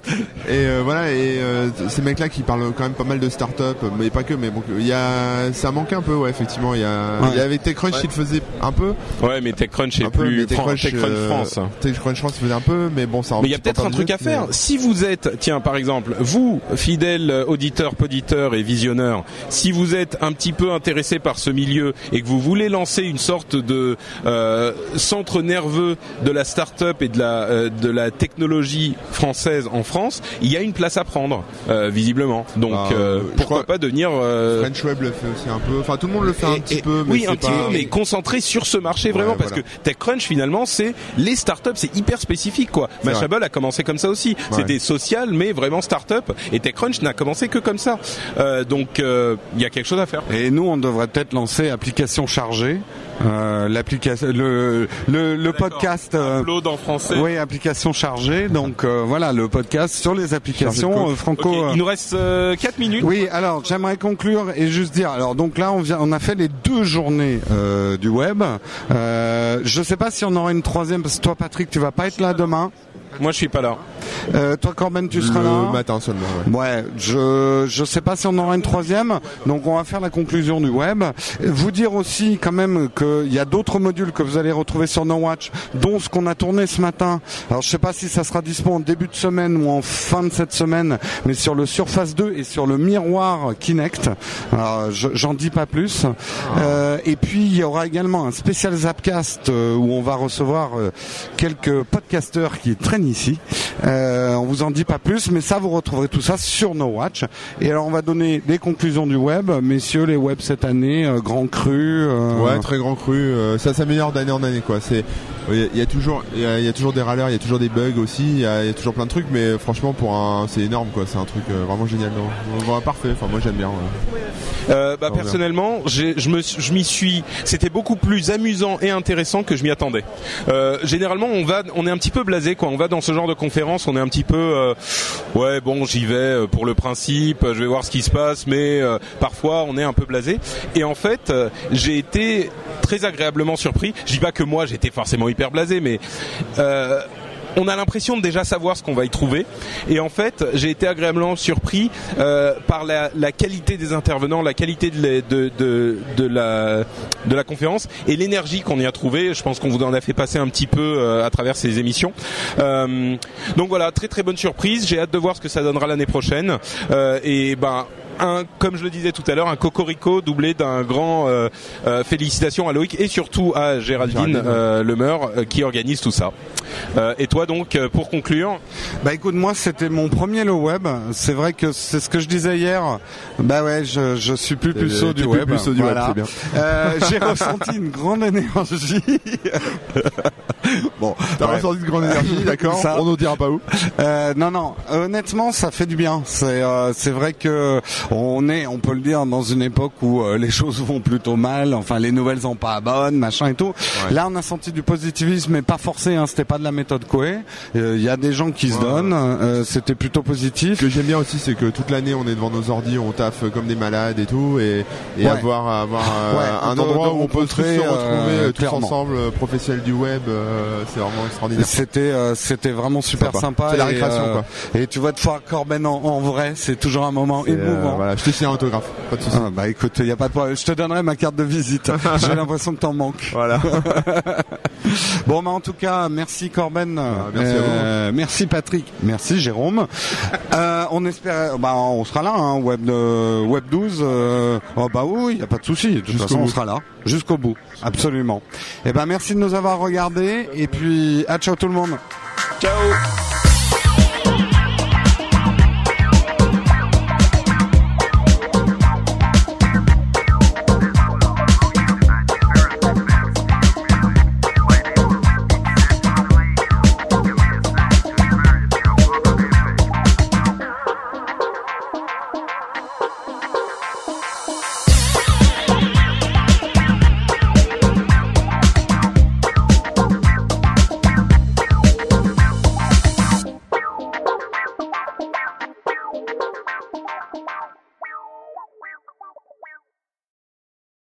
Et euh, voilà, et euh, ces mecs-là qui parlent quand même pas mal de start-up, mais pas que, mais bon, il y a, ça manque un peu, ouais, effectivement. Il y a, Ouais. il y avait TechCrunch qui le faisait un peu, Ouais, mais TechCrunch est un peu, mais plus Fran- TechCrunch, euh, France. TechCrunch France faisait un peu, mais bon, ça. Mais il y a peut-être un truc à faire. Si vous êtes, tiens, par exemple, vous, fidèle euh, auditeur, poditeur et visionneur, si vous êtes un petit peu intéressé par ce milieu et que vous voulez lancer une sorte de euh, centre nerveux de la start-up et de la euh, de la technologie française en France, il y a une place à prendre, euh, visiblement. Donc Bah, euh, pourquoi pas devenir euh, French Web le fait aussi un peu. Enfin, tout le monde le fait un et- petit et- peu, mais oui, un petit pas- peu, mais concentré sur ce marché vraiment Ouais, parce voilà. que TechCrunch finalement c'est les startups, c'est hyper spécifique quoi. Mashable a commencé comme ça aussi. Ouais. C'était social mais vraiment startup et TechCrunch n'a commencé que comme ça. Euh, donc euh, il y a quelque chose à faire. Et nous, on devrait peut-être lancer application chargée, euh, l'application, le le, le podcast. euh, Upload en français. oui, application chargée. Donc euh, voilà, le podcast sur les applications euh, franco. Euh, il nous reste 4 minutes. Oui, alors j'aimerais conclure et juste dire. Alors donc là, on vient, on a fait les deux journées euh, du web. Euh, je sais pas si on aura une troisième parce que toi, Patrick, tu vas pas être là demain. Moi je suis pas là. Euh, toi, Corben, tu seras le là. matin seulement. Ouais. Ouais, je je sais pas si on aura une troisième, donc on va faire la conclusion du web. Vous dire aussi quand même qu'il y a d'autres modules que vous allez retrouver sur No Watch, dont ce qu'on a tourné ce matin. Alors je sais pas si ça sera dispo en début de semaine ou en fin de cette semaine, mais sur le Surface 2 et sur le miroir Kinect. Alors, je- j'en dis pas plus. Euh, et puis il y aura également un spécial Zapcast euh, où on va recevoir euh, quelques podcasteurs qui traînent ici. Euh, on vous en dit pas plus, mais ça vous retrouverez tout ça sur No Watch. Et alors on va donner des conclusions du web, messieurs les webs cette année, euh, grand cru. euh, Ouais, très grand cru. euh, ça s'améliore d'année en année, quoi. C'est, il y, a- il y a toujours, il y a, il y a toujours des râleurs, il y a toujours des bugs aussi, il y a, il y a toujours plein de trucs, mais franchement, pour un, c'est énorme, quoi. C'est un truc euh, vraiment génial. parfait. Enfin, moi, j'aime bien. ouais. Euh, bah, personnellement, je me, je m'y suis. C'était beaucoup plus amusant et intéressant que je m'y attendais. Euh, généralement, on va, on est un petit peu blasé, quoi. On va dans ce genre de conférence, on est un petit peu, euh, ouais, bon, j'y vais pour le principe, je vais voir ce qui se passe, mais parfois, on est un peu blasé. Et en fait, j'ai été très agréablement surpris. Je dis pas que moi, j'étais forcément hyper blasé, mais euh, on a l'impression de déjà savoir ce qu'on va y trouver. Et en fait, j'ai été agréablement surpris euh, par la, qualité des intervenants, la qualité de, la- de, la, conférence et l'énergie qu'on y a trouvé. Je pense qu'on vous en a fait passer un petit peu euh, à travers ces émissions. Donc voilà, très très bonne surprise. J'ai hâte de voir ce que ça donnera l'année prochaine. Et ben. Un, comme je le disais tout à l'heure, un cocorico doublé d'un grand euh, euh, félicitations à Loïc et surtout à Géraldine, Géraldine, euh, Lemeur euh, qui organise tout ça. Euh, et toi donc, euh, pour conclure, Bah écoute, moi c'était mon premier le web. C'est vrai que c'est ce que je disais hier. Bah ouais, je, je suis plus puceau du plus web. puceau du web, Voilà. c'est bien. Euh, J'ai ressenti une grande énergie. bon, T'as ouais. ressenti de grande énergie, d'accord Ça. On ne dira pas où. Euh, non, non. Honnêtement, ça fait du bien. C'est, euh, c'est vrai que on est, on peut le dire, dans une époque où euh, les choses vont plutôt mal. Enfin, les nouvelles sont pas bonnes, machin et tout. Là, on a senti du positivisme, mais pas forcé. Hein, C'était pas de la méthode Coué. Il y a des gens qui se donnent. euh, C'était plutôt positif. Ce que j'aime bien aussi, c'est que toute l'année, on est devant nos ordi, on taffe comme des malades et tout, et, et Ouais. avoir, euh, un endroit où on peut tous se retrouver euh, euh, tous ensemble, euh, professionnels du web, euh, c'est vraiment extraordinaire. C'était euh, c'était vraiment super Sympa. sympa. C'est la et, récréation, euh, quoi. Et tu vois de voir Corben en, en vrai, c'est toujours un moment émouvant. Voilà, je te signe un autographe, pas de souci. Ah, bah écoute, y a pas de problème. Je te donnerai ma carte de visite. J'ai l'impression que t'en manques. Voilà. Bon, bah en tout cas, merci Corben. merci à vous. Euh, merci Patrick. Merci Jérôme. euh, on espère, bah on sera là, hein, web de, web 12. Euh, oh bah oui, y a pas de souci. De toute façon, on sera là jusqu'au bout. Absolument. Et ben merci de nous avoir regardés et puis à ciao tout le monde. Ciao